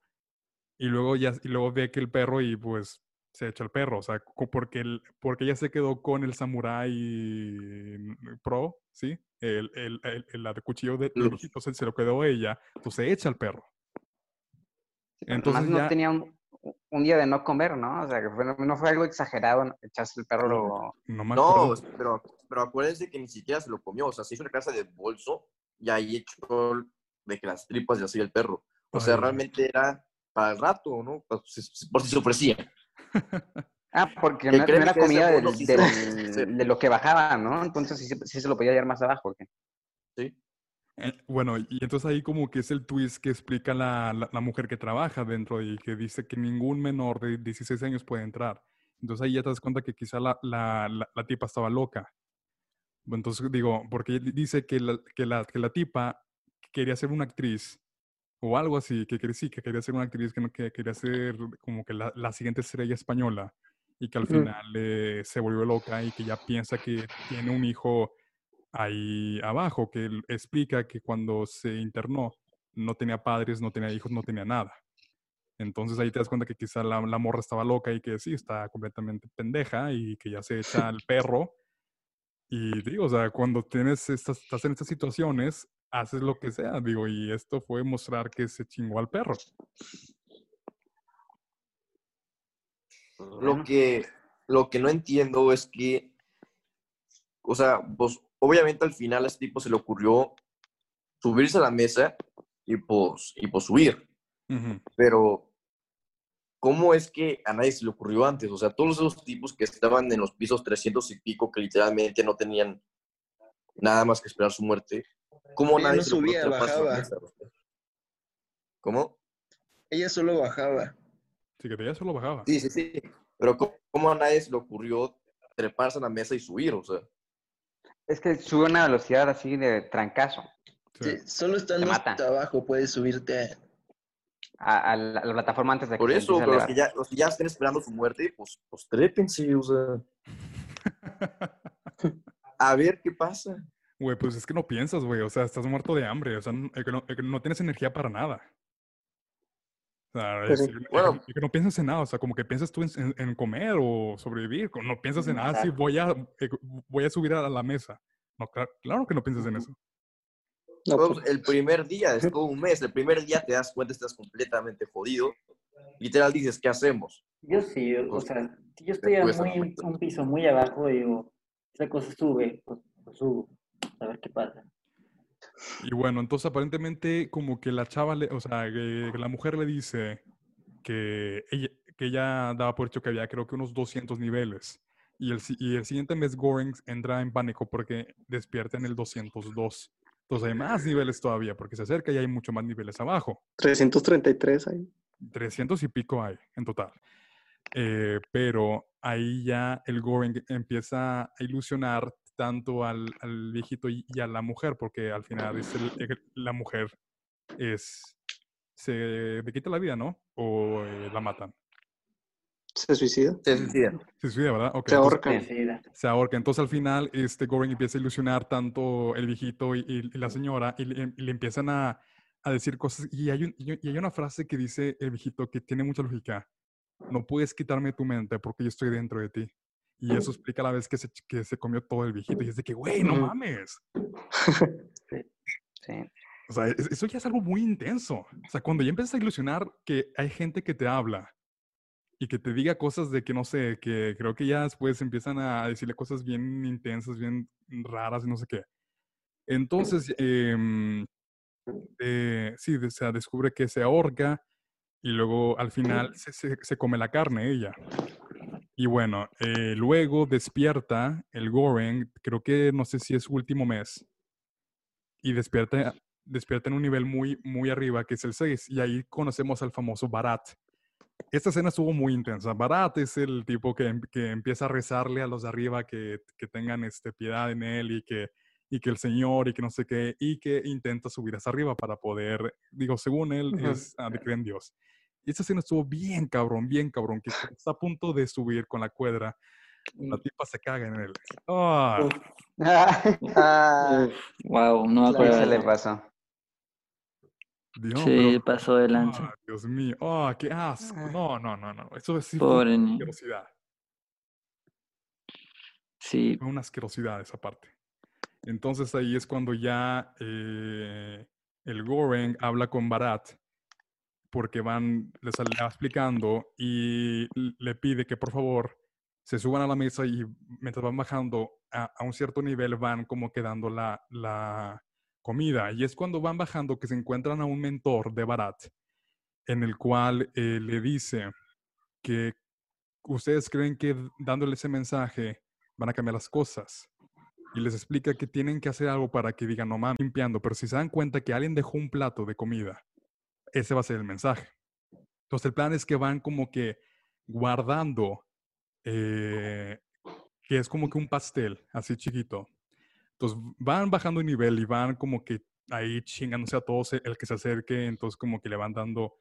Speaker 1: Y luego ya y luego ve que el perro y pues se echa el perro, o sea, porque el, porque ella se quedó con el samurái pro, ¿sí? El, el, el, el- la de cuchillo de, viejito se, lo quedó ella, entonces se echa el perro.
Speaker 4: Sí,
Speaker 1: Entonces
Speaker 4: nomás no
Speaker 1: ya-
Speaker 4: tenía un, un día de no comer, ¿no? O sea, que fue- no fue algo exagerado ¿no? echarse el perro.
Speaker 1: No me
Speaker 5: No, pero, pero acuérdense que ni siquiera se lo comió. O sea, se hizo una clase de bolso y ahí echó de que las tripas y así el perro. O sea, realmente era para el rato, ¿no? Si- Por si se ofrecía. [LAUGHS]
Speaker 4: Ah, porque
Speaker 5: Que
Speaker 4: no, era comida del- [LAUGHS]
Speaker 5: sí
Speaker 4: de lo que bajaba, ¿no? Entonces sí, se- sí se lo podía llevar más abajo. ¿o qué?
Speaker 5: Sí.
Speaker 1: Bueno, y entonces ahí como que es el twist que explica la, la, la mujer que trabaja dentro y que dice que ningún menor de 16 años puede entrar. Entonces ahí ya te das cuenta que quizá la, la, tipa estaba loca. Entonces digo, porque di- dice que la, que la, que la tipa quería ser una actriz o algo así, que quería, sí, que quería ser una actriz, que, no- que quería ser como que la, la siguiente estrella española y que al final eh, se volvió loca y que ya piensa que tiene un hijo ahí abajo, que él explica que cuando se internó no tenía padres, no tenía hijos, no tenía nada. Entonces ahí te das cuenta que quizá la, la morra estaba loca y que sí, está completamente pendeja y que ya se echa al perro. Y digo, o sea, cuando tienes estas, estás en estas situaciones, haces lo que sea, digo, y esto fue mostrar que se chingó al perro.
Speaker 5: Lo que, lo que no entiendo es que, o sea, pues obviamente al final a este tipo se le ocurrió subirse a la mesa y pues, y pues subir. Pero, ¿cómo es que a nadie se le ocurrió antes? O sea, todos esos tipos que estaban en los pisos 300 y pico, que literalmente no tenían nada más que esperar su muerte, ¿cómo nadie
Speaker 6: no
Speaker 5: se le ocurrió
Speaker 6: subía,
Speaker 5: a la
Speaker 6: bajaba.
Speaker 5: mesa? ¿Cómo?
Speaker 6: Ella solo bajaba.
Speaker 1: Sí, que ella solo bajaba.
Speaker 5: Sí, sí, sí. Pero ¿cómo, cómo a nadie se le ocurrió treparse a la mesa y subir? O sea,
Speaker 4: Es que sube a una velocidad así de trancazo
Speaker 1: Sí.
Speaker 6: Sí, solo estando hasta abajo puedes subirte.
Speaker 4: a, a la, a la plataforma antes de que
Speaker 5: por
Speaker 4: se
Speaker 5: eso, los que, ya, los que ya estén esperando su muerte, pues, pues trépense, o sea, [LAUGHS] a ver qué pasa.
Speaker 1: Güey, pues es que no piensas, güey. O sea, estás muerto de hambre. O sea, que que no tienes energía para nada.
Speaker 2: Pues
Speaker 1: es,
Speaker 2: sí.
Speaker 1: es que-
Speaker 5: Bueno.
Speaker 1: es que no piensas en nada. O sea, como que piensas tú en, en- en comer o sobrevivir. No piensas en, ah, sí,
Speaker 3: Exacto.
Speaker 1: voy a, eh, voy a subir a la mesa. No, cla- claro que no piensas en eso.
Speaker 2: No,
Speaker 5: Pues,
Speaker 2: pues,
Speaker 5: el primer día, es todo un mes, el primer día te das cuenta, estás completamente jodido. Literal dices, ¿qué hacemos?
Speaker 3: Yo sí, o
Speaker 5: Pues,
Speaker 3: sea, si yo estoy a muy, un piso muy abajo, digo, esa cosa sube, pues, pues subo, a ver qué pasa.
Speaker 1: Y bueno, entonces aparentemente como que la chava, le- o sea, que, que la mujer le dice que ella, que ella daba por hecho que había creo que unos 200 niveles. Y el, si- y el siguiente mes Goring entra en pánico porque despierta en el 202. Entonces hay más niveles todavía porque se acerca y hay mucho más niveles abajo.
Speaker 2: 333 ahí.
Speaker 1: 300 y pico hay en total. Eh, pero ahí ya el Goring empieza a ilusionar tanto al, al viejito y, y a la mujer, porque al final es el- la mujer es se le quita la vida, ¿no? O eh, la matan.
Speaker 2: Se suicida.
Speaker 5: Se suicidan.
Speaker 1: Se suicida, ¿verdad? Ok,
Speaker 2: Se
Speaker 1: entonces
Speaker 2: ahorca.
Speaker 3: Suicida.
Speaker 1: se ahorca. Entonces al final este Goring empieza a ilusionar tanto el viejito y, y- y la señora y le, y le empiezan a, a decir cosas. Y hay, un- y hay una frase que dice el viejito que tiene mucha lógica. No puedes quitarme tu mente porque yo estoy dentro de ti. Y eso explica la vez que se, que se comió todo el viejito. Y es de que, güey, no mames. [LAUGHS]
Speaker 4: Sí.
Speaker 1: O sea, es- eso ya es algo muy intenso. O sea, cuando ya empiezas a ilusionar que hay gente que te habla y que te diga cosas de que no sé, que creo que ya después empiezan a decirle cosas bien intensas, bien raras y no sé qué. Entonces, em, eh, sí, o sea, descubre que se ahorca y luego al final se, se- se come la carne ella. Y bueno, eh, luego despierta el Goren, creo que no sé si es último mes, y despierta, despierta en un nivel muy, muy arriba, que es el 6, y ahí conocemos al famoso Barat, esta escena estuvo muy intensa. Barat es el tipo que, em- que empieza a rezarle a los de arriba que, que tengan este, piedad en él y que, y que el Señor y que no sé qué, y que intenta subir hacia arriba para poder, digo, según él,
Speaker 2: Ujú.
Speaker 1: es ah, de en Dios. Y esta escena estuvo bien cabrón, bien cabrón, que cuando está a punto de subir con la cuerda, la tipa se caga en él. ¡Ah! [LAUGHS]
Speaker 6: Ah,
Speaker 3: wow, no me
Speaker 6: Claro,
Speaker 3: acuerdo.
Speaker 4: se
Speaker 3: de
Speaker 4: le pasó.
Speaker 1: Dios,
Speaker 3: Sí,
Speaker 1: pero-
Speaker 3: pasó de lanza.
Speaker 1: ah, Dios mío, ¡ah, qué asco! No, no, no, no. Eso sí fue
Speaker 3: Pobre
Speaker 1: una
Speaker 3: niño.
Speaker 1: asquerosidad.
Speaker 3: Sí,
Speaker 1: Fue una asquerosidad esa parte. Entonces ahí es cuando ya eh, el Goreng habla con Barat porque van, les le va explicando y le pide que por favor se suban a la mesa y mientras van bajando a, a un cierto nivel van como quedando la, la comida. Y es cuando van bajando que se encuentran a un mentor de Barat en el cual eh, le dice que ustedes creen que dándole ese mensaje van a cambiar las cosas. Y les explica que tienen que hacer algo para que digan, no mames, limpiando. Pero si se dan cuenta que alguien dejó un plato de comida, ese va a ser el mensaje. Entonces el plan es que van como que guardando, eh, que es como que un pastel, así chiquito. Entonces van bajando de nivel y van como que ahí chingándose a todos el que se acerque, entonces como que le van dando,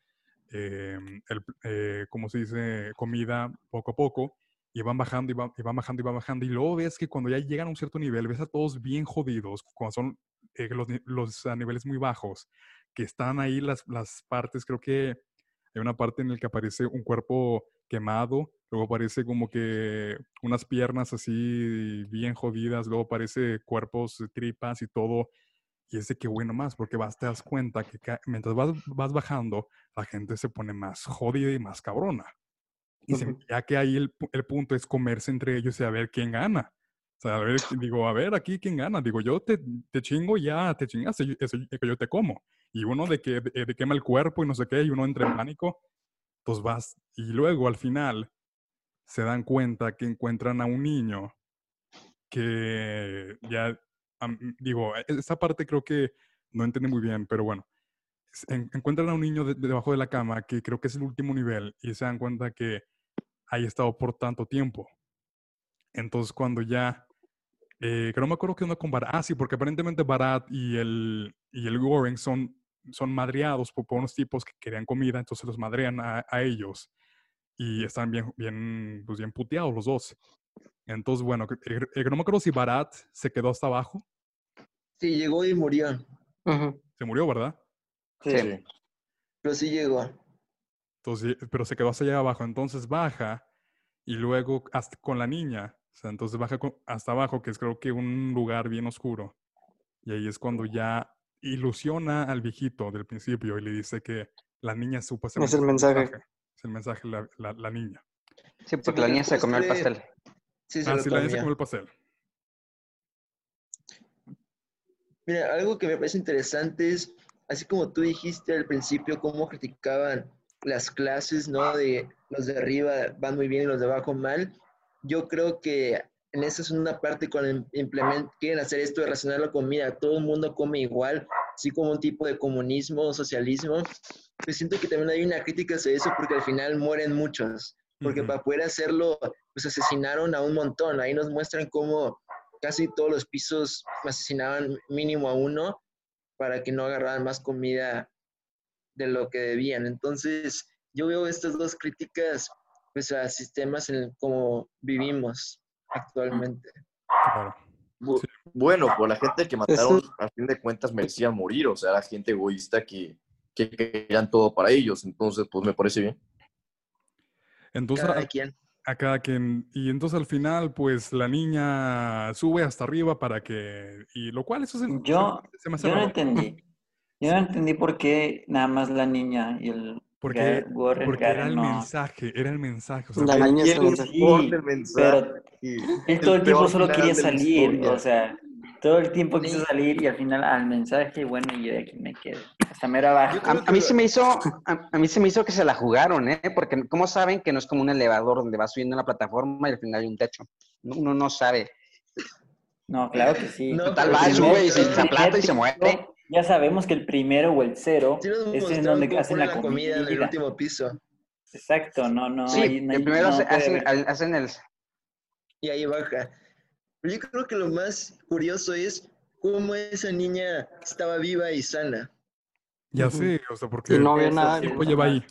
Speaker 1: eh, el, eh, como se dice, comida poco a poco y van bajando y van, bajando y van bajando. Y luego ves que cuando ya llegan a un cierto nivel, ves a todos bien jodidos, cuando son los, los niveles muy bajos, que están ahí las, las partes, creo que hay una parte en la que aparece un cuerpo quemado, luego aparece como que unas piernas así bien jodidas, luego aparece cuerpos, tripas y todo. Y es de que bueno más, porque vas, te das cuenta que mientras vas, vas bajando, la gente se pone más jodida y más cabrona. Y se- ya que ahí el, el punto es comerse entre ellos y a ver quién gana. Sea, digo, a ver aquí quién gana. Digo, yo te, te chingo, ya te chingaste, yo- yo te como. Y uno de que de, de quema el cuerpo y no sé qué, y uno entra en pánico, pues vas. Y luego al final se dan cuenta que encuentran a un niño que ya, digo, e- esa parte creo que no entendí muy bien, pero bueno. encuentran a un niño de- de debajo de la cama que creo que es el último nivel y se dan cuenta que haya estado por tanto tiempo. Entonces cuando ya, eh, que no me acuerdo qué onda con Barat, ah sí, porque aparentemente Barat y el, y el Goring son, son madreados por, por unos tipos que querían comida, entonces los madrean a, a ellos y están bien, bien, pues bien puteados los dos. Entonces, bueno, eh, eh, que no me acuerdo si Barat se quedó hasta abajo,
Speaker 6: sí, llegó y murió,
Speaker 1: se murió, ¿verdad?
Speaker 4: Sí.
Speaker 5: Sí.
Speaker 6: pero sí llegó.
Speaker 1: Entonces, pero se quedó hasta allá abajo. Entonces baja y luego hasta con la niña. O sea, entonces baja con- hasta abajo, que es creo que un lugar bien oscuro. Y ahí es cuando ya ilusiona al viejito del principio y le dice que la niña supuestamente
Speaker 2: Es el mensaje.
Speaker 1: Es el mensaje, la, la, la niña.
Speaker 4: Sí, porque
Speaker 6: porque
Speaker 4: la
Speaker 6: el
Speaker 4: niña se comió el pastel.
Speaker 6: Sí, se
Speaker 1: Ah, sí, la niña se comió el pastel.
Speaker 6: Mira, algo que me parece interesante es, así como tú dijiste al principio, cómo criticaban las clases, ¿no? De los de arriba van muy bien y los de abajo mal. Yo creo que en esa es una parte cuando quieren hacer esto de racionar la comida, todo el mundo come igual, así como un tipo de comunismo o socialismo. Pues siento que también hay una crítica hacia eso porque al final mueren muchos, porque
Speaker 1: Ujú.
Speaker 6: para poder hacerlo, pues asesinaron a un montón. Ahí nos muestran cómo casi todos los pisos asesinaban mínimo a uno para que no agarraran más comida de lo que debían. Entonces, yo veo estas dos críticas pues a sistemas en el cómo vivimos actualmente.
Speaker 1: Claro.
Speaker 5: Bu-
Speaker 1: Sí.
Speaker 5: Bueno, pues la gente que mataron, a fin de cuentas, merecía morir. O sea, era gente egoísta que, que querían todo para ellos. Entonces, pues me parece bien.
Speaker 1: Entonces,
Speaker 6: Cada
Speaker 1: a,
Speaker 6: quien.
Speaker 1: a cada quien. Y entonces al final, pues la niña sube hasta arriba para que. Y lo cual eso se,
Speaker 3: Yo,
Speaker 1: se me hace
Speaker 3: yo no entendí. Yo no entendí por qué nada más la niña y el
Speaker 1: Porque,
Speaker 3: Gar- Warren
Speaker 1: porque era el
Speaker 3: no.
Speaker 1: mensaje, era el mensaje. O sea,
Speaker 2: La
Speaker 3: él todo el,
Speaker 5: El
Speaker 3: tiempo solo quería
Speaker 5: la
Speaker 3: salir, o sea, todo el tiempo quiso salir y al final al mensaje, bueno, y yo de aquí me quedo. Hasta.
Speaker 6: Yo creo
Speaker 4: A, a mí se me hizo, a, a mí se me hizo que se la jugaron, ¿eh? Porque ¿cómo saben que no es como un elevador donde vas subiendo una plataforma y al final hay un techo? No- Uno no sabe.
Speaker 3: No, claro que sí.
Speaker 6: No,
Speaker 4: Total,
Speaker 6: pero
Speaker 4: va, sube y se aplata y se muere.
Speaker 3: Ya sabemos que el primero o el cero
Speaker 6: Sí
Speaker 3: es en donde hacen la
Speaker 6: la comida en el último piso.
Speaker 3: Exacto, no, no.
Speaker 4: Sí,
Speaker 3: ahí
Speaker 4: el primero
Speaker 3: no
Speaker 4: hacen,
Speaker 3: haber-
Speaker 4: hacen el...
Speaker 6: y ahí baja. Pero yo creo que lo más curioso es cómo esa niña estaba viva y sana.
Speaker 1: Ya
Speaker 2: Ujú.
Speaker 1: sé, o sea, porque
Speaker 2: Y no había nada.
Speaker 1: tiempo lleva ahí.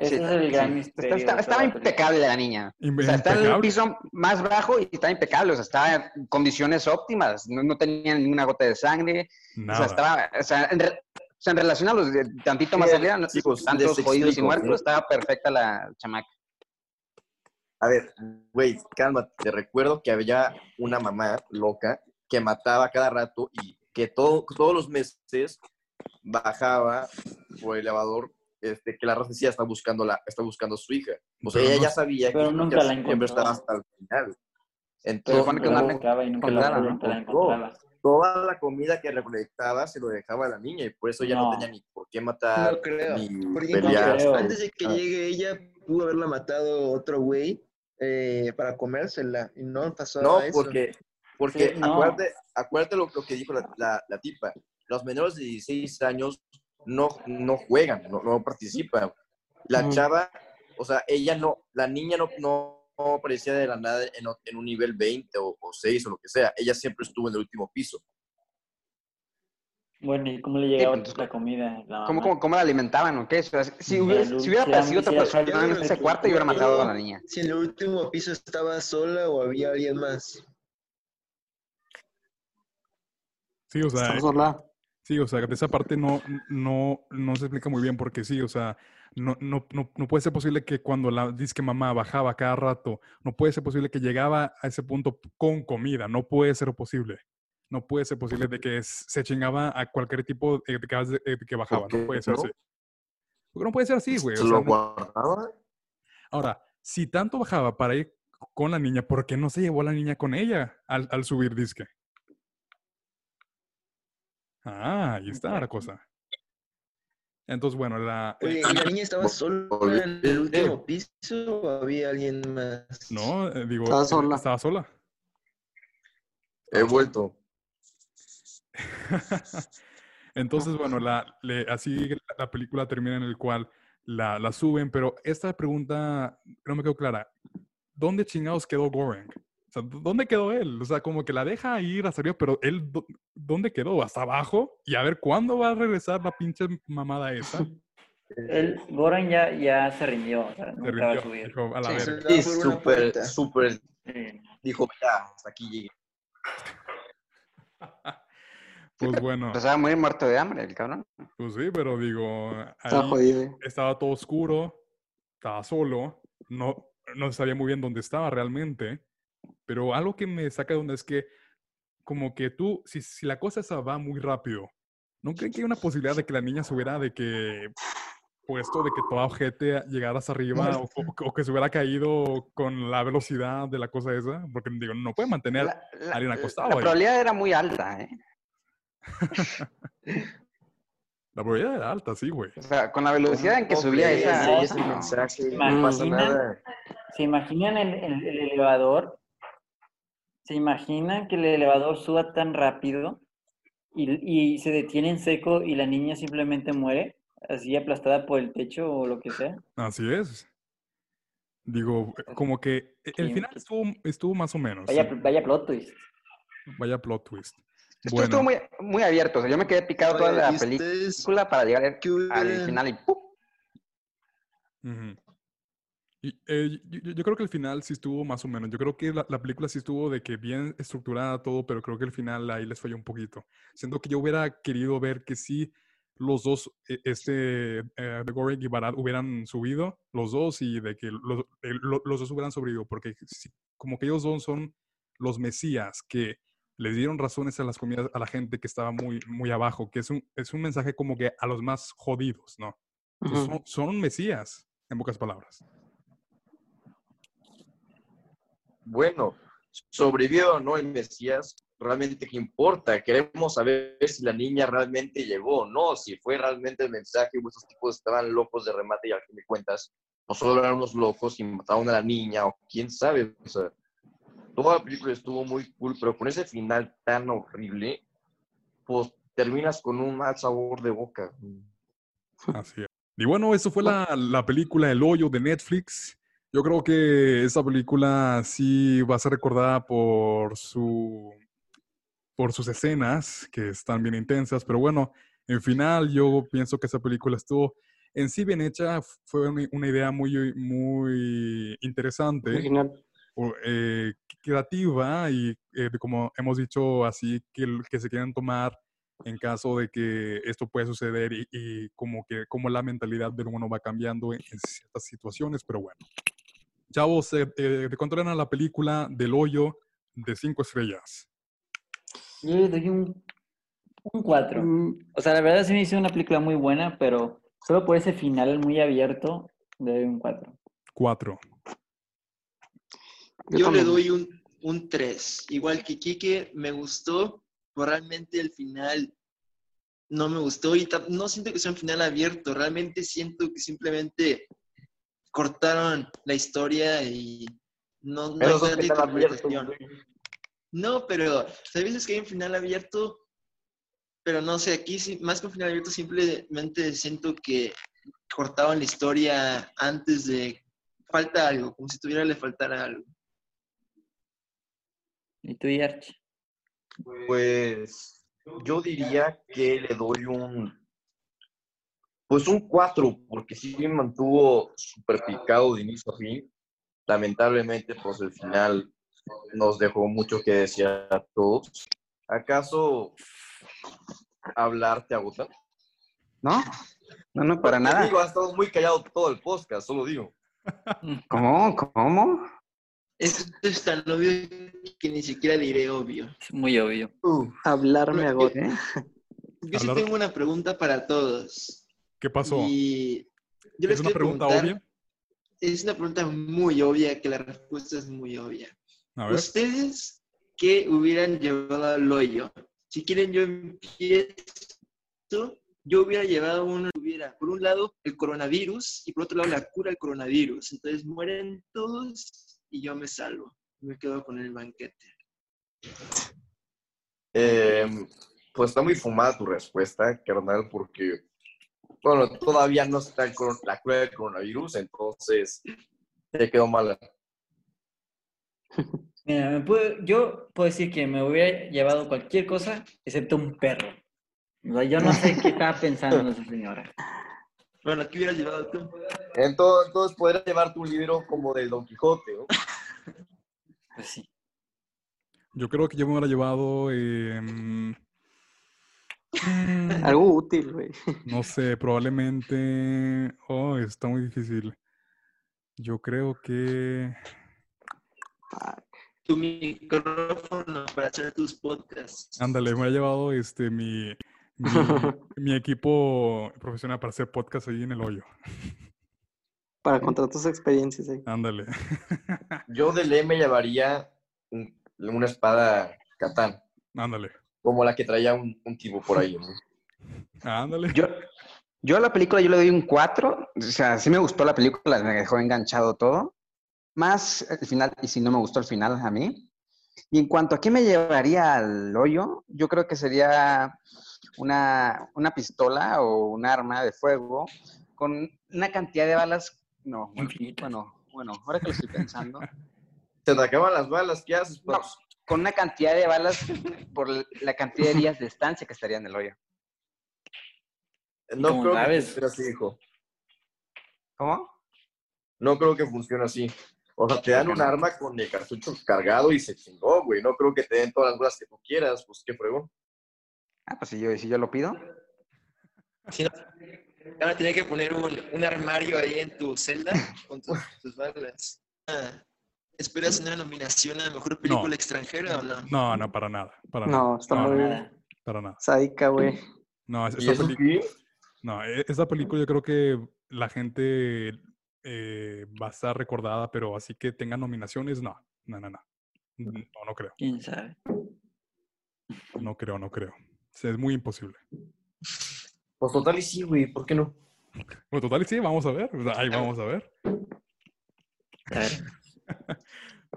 Speaker 3: Ese
Speaker 4: Sí,
Speaker 3: es el gran
Speaker 4: sí.
Speaker 3: misterio.
Speaker 4: Está- está-
Speaker 3: de
Speaker 4: estaba impecable la niña. O sea, está en el piso más bajo y está impecable. O sea, estaba en condiciones óptimas. No, no tenía ninguna gota de sangre. O sea, estaba... O sea, en, re- o sea, en relación a los de tantito más
Speaker 5: Sí,
Speaker 4: arriba, no-
Speaker 5: chicos,
Speaker 4: tantos jodidos y muertos,
Speaker 5: ¿no?
Speaker 4: estaba perfecta la chamaca.
Speaker 5: A ver, güey, cálmate. Te recuerdo que había una mamá loca que mataba cada rato y que todo, todos los meses bajaba por el elevador este, que la raza decía está buscando, la, está buscando a su hija. O sea,
Speaker 1: Pero
Speaker 5: ella
Speaker 1: no-
Speaker 5: ya sabía
Speaker 3: pero
Speaker 5: que
Speaker 3: nunca
Speaker 5: ella
Speaker 3: la
Speaker 5: siempre
Speaker 3: encontró.
Speaker 5: estaba hasta el final. Entonces,
Speaker 3: la buscaba y nunca la, la encontraba.
Speaker 5: toda la comida que recolectaba se lo dejaba a la niña y por eso ella no,
Speaker 3: No.
Speaker 5: tenía ni por qué matar,
Speaker 6: No creo.
Speaker 5: ni
Speaker 6: Porque
Speaker 5: pelear.
Speaker 3: creo.
Speaker 6: antes de que
Speaker 5: Ah.
Speaker 6: llegue ella, pudo haberla matado otro güey eh, para comérsela. Y no pasó
Speaker 5: No,
Speaker 6: eso.
Speaker 5: porque, porque
Speaker 3: Sí, no.
Speaker 5: acuérdate, acuérdate lo, lo que dijo la, la- la tipa. Los menores de 16 años no, no juegan, no, no participan. La
Speaker 2: Ujú.
Speaker 5: chava, o sea, ella no, la niña no, no, no aparecía de la nada en, un nivel 20 o, o 6 o lo que sea. Ella siempre estuvo en el último piso.
Speaker 3: Bueno, ¿y cómo le llegaba
Speaker 4: entonces,
Speaker 3: la comida? La
Speaker 4: ¿Cómo, cómo, cómo la alimentaban o qué? O sea, si,
Speaker 3: Sí,
Speaker 4: hubiera, si hubiera aparecido otra persona en ese cuarto, yo hubiera matado a la niña.
Speaker 6: Si en el último piso estaba sola o había alguien más.
Speaker 1: Sí, o sea,
Speaker 2: Está sola.
Speaker 1: Sí, o sea, de esa parte no, no, no se explica muy bien porque sí, o sea, no, no, no, no puede ser posible que cuando la disque mamá bajaba cada rato, no puede ser posible que llegaba a ese punto con comida, no puede ser posible. No puede ser posible de que se chingaba a cualquier tipo de gas de- que bajaba, no puede ser así. Porque no puede ser así, güey. o
Speaker 5: ¿Se
Speaker 1: sea,
Speaker 5: lo guardaba?
Speaker 1: Ahora, si tanto bajaba para ir con la niña, ¿por qué no se llevó a la niña con ella al, al subir disque? Ah, ahí está la cosa. Entonces, bueno, la... eh,
Speaker 6: Oye, ¿y la niña estaba sola [LAUGHS] en el último piso o había alguien más?
Speaker 1: no, eh, digo,
Speaker 2: Estaba
Speaker 1: eh,
Speaker 2: sola.
Speaker 1: Estaba sola.
Speaker 5: He vuelto. [LAUGHS]
Speaker 1: Entonces, bueno, la, le- así la película termina en el cual la, la suben, pero esta pregunta no me quedó clara. ¿Dónde chingados quedó Goreng? O sea, ¿dó- ¿dónde quedó él? O sea, como que la deja ir a salir, pero él, dó- ¿dónde quedó? ¿Hasta abajo? Y a ver, ¿cuándo va a regresar la pinche mamada esa?
Speaker 3: El Goran ya, ya se rindió, o sea,
Speaker 1: Se
Speaker 3: nunca va a subir.
Speaker 1: dijo, a la
Speaker 4: Sí,
Speaker 1: verga.
Speaker 5: Sí, súper, súper,
Speaker 3: Sí.
Speaker 5: dijo, ya, hasta aquí llegué. [LAUGHS]
Speaker 1: Pues bueno,
Speaker 4: Empezaba a morir muerto de hambre el cabrón.
Speaker 1: pues sí, pero digo,
Speaker 2: Está
Speaker 1: ahí
Speaker 2: jodido. eh.
Speaker 1: estaba todo oscuro, estaba solo, no, no sabía muy bien dónde estaba realmente, pero algo que me saca de onda es que como que tú, si, si la cosa esa va muy rápido, ¿no creen que hay una posibilidad de que la niña se hubiera de que puesto de que toda ojete llegara hasta arriba o, o- o que se hubiera caído con la velocidad de la cosa esa? Porque digo, no puede mantener
Speaker 4: La, la-
Speaker 1: alguien
Speaker 4: la-
Speaker 1: acostado
Speaker 4: la
Speaker 1: ahí.
Speaker 4: probabilidad era muy alta, ¿eh? [LAUGHS]
Speaker 1: La probabilidad era alta, sí, güey.
Speaker 4: O sea, con la velocidad en que subía
Speaker 5: Hombre,
Speaker 4: esa... no.
Speaker 5: mensaje.
Speaker 3: ¿Se imaginan el, el- el elevador? ¿Se imaginan que el elevador suba tan rápido y, y se detiene en seco y la niña simplemente muere? Así aplastada por el techo o lo que sea.
Speaker 1: Así es. Digo, como que e- el
Speaker 3: Sí,
Speaker 1: final
Speaker 3: pues-
Speaker 1: estuvo, estuvo más o menos.
Speaker 3: Vaya,
Speaker 1: sí.
Speaker 3: vaya plot twist.
Speaker 1: Vaya plot twist.
Speaker 4: Esto
Speaker 1: Bueno.
Speaker 4: estuvo muy, muy abierto. o sea, yo me quedé picado toda la
Speaker 6: ¿y ustedes
Speaker 4: película para llegar al final y ¡pum!
Speaker 1: Y, eh, yo, yo- creo que el final sí estuvo más o menos. Yo creo que la, la película sí estuvo de que bien estructurada todo, pero creo que el final ahí les falló un poquito. Siento que yo hubiera querido ver que sí los dos, eh, este, eh, Gorek y Barat hubieran subido, los dos, y de que los, eh, lo- los dos hubieran sobrevivido, porque sí, como que ellos dos son los mesías que les dieron razones a las comidas a la gente que estaba muy, muy abajo, que es un, es un mensaje como que a los más jodidos, ¿no? Pues
Speaker 2: Ujú.
Speaker 1: son, son mesías, en pocas palabras.
Speaker 5: Bueno, sobrevivió o no el Mesías, realmente qué importa. Queremos saber si la niña realmente llegó o no, si fue realmente el mensaje o tipos estaban locos de remate y al fin de cuentas no solo eran unos locos y mataron a la niña o quién sabe. O sea, toda la película estuvo muy cool, pero con ese final tan horrible, pues terminas con un mal sabor de boca.
Speaker 1: Así es. Y bueno, eso fue la, la película El Hoyo de Netflix. Yo creo que esa película sí va a ser recordada por su por sus escenas que están bien intensas, pero bueno, en final yo pienso que esa película estuvo en sí bien hecha, fue una, idea muy muy interesante
Speaker 2: Original.
Speaker 1: eh, creativa y eh, como hemos dicho así que, que se quieren tomar en caso de que esto pueda suceder y, y como que como la mentalidad del uno va cambiando en, en ciertas situaciones, pero bueno. Chavos, eh, eh, ¿de cuánto eran la película del hoyo de cinco estrellas?
Speaker 3: Yo le doy un, un 4.
Speaker 2: Mm,
Speaker 3: O sea, la verdad sí me hizo una película muy buena, pero solo por ese final muy abierto, le doy un 4.
Speaker 1: Cuatro.
Speaker 2: Yo
Speaker 6: Yo le doy un, un 3. Igual que Kike, me gustó, pero realmente el final no me gustó y no siento que sea un final abierto. Realmente siento que simplemente cortaron la historia y no, no
Speaker 5: es final abierto.
Speaker 6: No, pero veces que hay un final abierto, pero no sé, aquí sí, más que un final abierto, simplemente siento que cortaban la historia antes de... Falta algo, como si tuviera le faltara algo.
Speaker 3: ¿Y tú, Yarch?
Speaker 5: Pues yo diría que le doy un. Pues un 4, porque sí me mantuvo súper picado de inicio a fin. Lamentablemente, pues el final nos dejó mucho que desear a todos. ¿Acaso hablar te agota?
Speaker 4: ¿No? No, no, para nada.
Speaker 5: Digo, has estado muy callado todo el podcast, solo digo. [LAUGHS]
Speaker 4: ¿Cómo? ¿Cómo?
Speaker 6: Esto es tan obvio que ni siquiera diré obvio.
Speaker 3: Es muy obvio.
Speaker 2: Hablar me agota.
Speaker 4: ¿Eh?
Speaker 6: Yo sí tengo una pregunta para todos.
Speaker 1: ¿Qué pasó?
Speaker 6: Y yo les
Speaker 1: ¿Es una pregunta obvia?
Speaker 6: Es una pregunta muy obvia, que la respuesta es muy obvia.
Speaker 1: A ver.
Speaker 6: ¿Ustedes qué hubieran llevado al hoyo? Si quieren, yo empiezo. Yo hubiera llevado uno, hubiera, por un lado, el coronavirus y por otro lado, la cura del coronavirus. Entonces mueren todos y yo me salvo. Me quedo con el banquete.
Speaker 5: Eh, pues está muy fumada tu respuesta, carnal, porque, bueno, todavía no está el la cura del coronavirus, entonces te quedó mala. [LAUGHS]
Speaker 3: Mira, me puedo- yo puedo decir que me hubiera llevado cualquier cosa excepto un perro. O sea, yo no sé qué estaba pensando esa señora. [LAUGHS]
Speaker 6: Bueno, ¿qué hubieras llevado tú?
Speaker 5: Entonces, entonces podrías llevarte un libro como del Don Quijote, ¿no?
Speaker 3: Pues sí.
Speaker 1: Yo creo que yo me hubiera llevado. em,
Speaker 2: Algo útil, güey.
Speaker 1: No sé, probablemente. Oh, está muy difícil. Yo creo que.
Speaker 6: Tu micrófono para hacer tus podcasts.
Speaker 1: Ándale, me ha llevado este mi, mi, [LAUGHS] mi equipo profesional para hacer podcast ahí en el hoyo.
Speaker 2: Para contar tus experiencias ahí.
Speaker 1: Ándale. [LAUGHS]
Speaker 5: Yo de ley me llevaría un- una espada Catán,
Speaker 1: Ándale.
Speaker 5: Como la que traía un, un tipo por ahí, ¿no?
Speaker 1: Ándale.
Speaker 4: Yo, yo a la película yo le doy un 4. O sea, sí me gustó la película, me dejó enganchado todo. Más el final, y si no me gustó el final a mí. Y en cuanto a qué me llevaría al hoyo, yo creo que sería una, una pistola o un arma de fuego con una cantidad de balas. No, bueno, bueno, bueno, ahora que lo estoy pensando. [LAUGHS]
Speaker 5: Se te acaban las balas, ¿qué haces?
Speaker 4: Con una cantidad de balas por la cantidad de días de estancia que estaría en el hoyo.
Speaker 5: No creo que funcione así, hijo.
Speaker 4: ¿Cómo?
Speaker 5: No creo que funcione así. O sea, te dan un arma con el cartucho cargado y se chingó, güey. No creo que te den todas las balas que tú quieras. Pues qué fregón.
Speaker 4: Ah, pues si yo, si yo lo pido.
Speaker 6: Si no, van a tener que poner un, un armario ahí en tu celda con tus, [LAUGHS] tus balas. Ah, ¿Esperas una nominación a la mejor película extranjera o no?
Speaker 1: No, no, para nada. Para nada.
Speaker 2: No, está
Speaker 1: No,
Speaker 2: muy
Speaker 3: Nada.
Speaker 1: Para nada.
Speaker 2: sádica, güey.
Speaker 1: No, es-
Speaker 5: ¿Y
Speaker 1: esa
Speaker 5: eso
Speaker 1: película. No, e- esa película yo creo que la gente eh, va a estar recordada, pero así que tenga nominaciones, no. No, no, no. No, no creo.
Speaker 3: ¿Quién sabe?
Speaker 1: No creo, no creo. O sea, Es muy imposible.
Speaker 5: Pues total y sí, güey. ¿Por qué no?
Speaker 1: Bueno, total, y sí, vamos a ver. Ahí vamos a ver.
Speaker 3: A ver. [LAUGHS]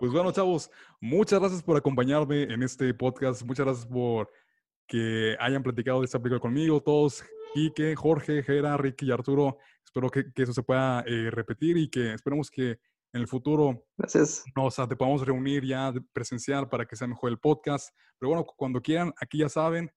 Speaker 1: Pues bueno, chavos, muchas gracias por acompañarme en este podcast. Muchas gracias por que hayan platicado de esta película conmigo, todos, Quique, Jorge, Gera, Ricky y Arturo. Espero que, que eso se pueda eh, repetir y que esperemos que en el futuro
Speaker 2: Gracias.
Speaker 1: nos te podamos reunir ya presencial para que sea mejor el podcast. Pero bueno, cuando quieran, aquí ya saben,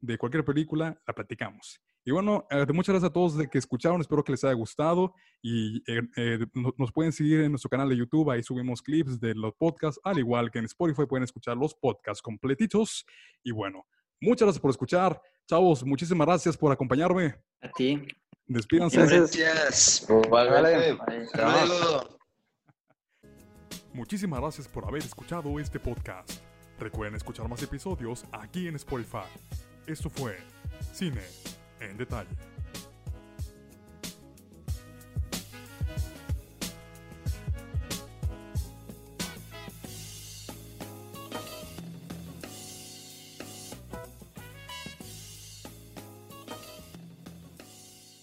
Speaker 1: de cualquier película, la platicamos. Y bueno, eh, muchas gracias a todos de que escucharon, espero que les haya gustado y eh, eh, no- nos pueden seguir en nuestro canal de YouTube, ahí subimos clips de los podcasts, al igual que en Spotify pueden escuchar los podcasts completitos. Y bueno, muchas gracias por escuchar. Chavos, muchísimas gracias por acompañarme.
Speaker 3: A ti.
Speaker 1: Despídanse.
Speaker 2: Gracias.
Speaker 6: Luego. [LAUGHS]
Speaker 1: Muchísimas gracias por haber escuchado este podcast. Recuerden escuchar más episodios aquí en Spotify. Esto fue Cine en Detalle.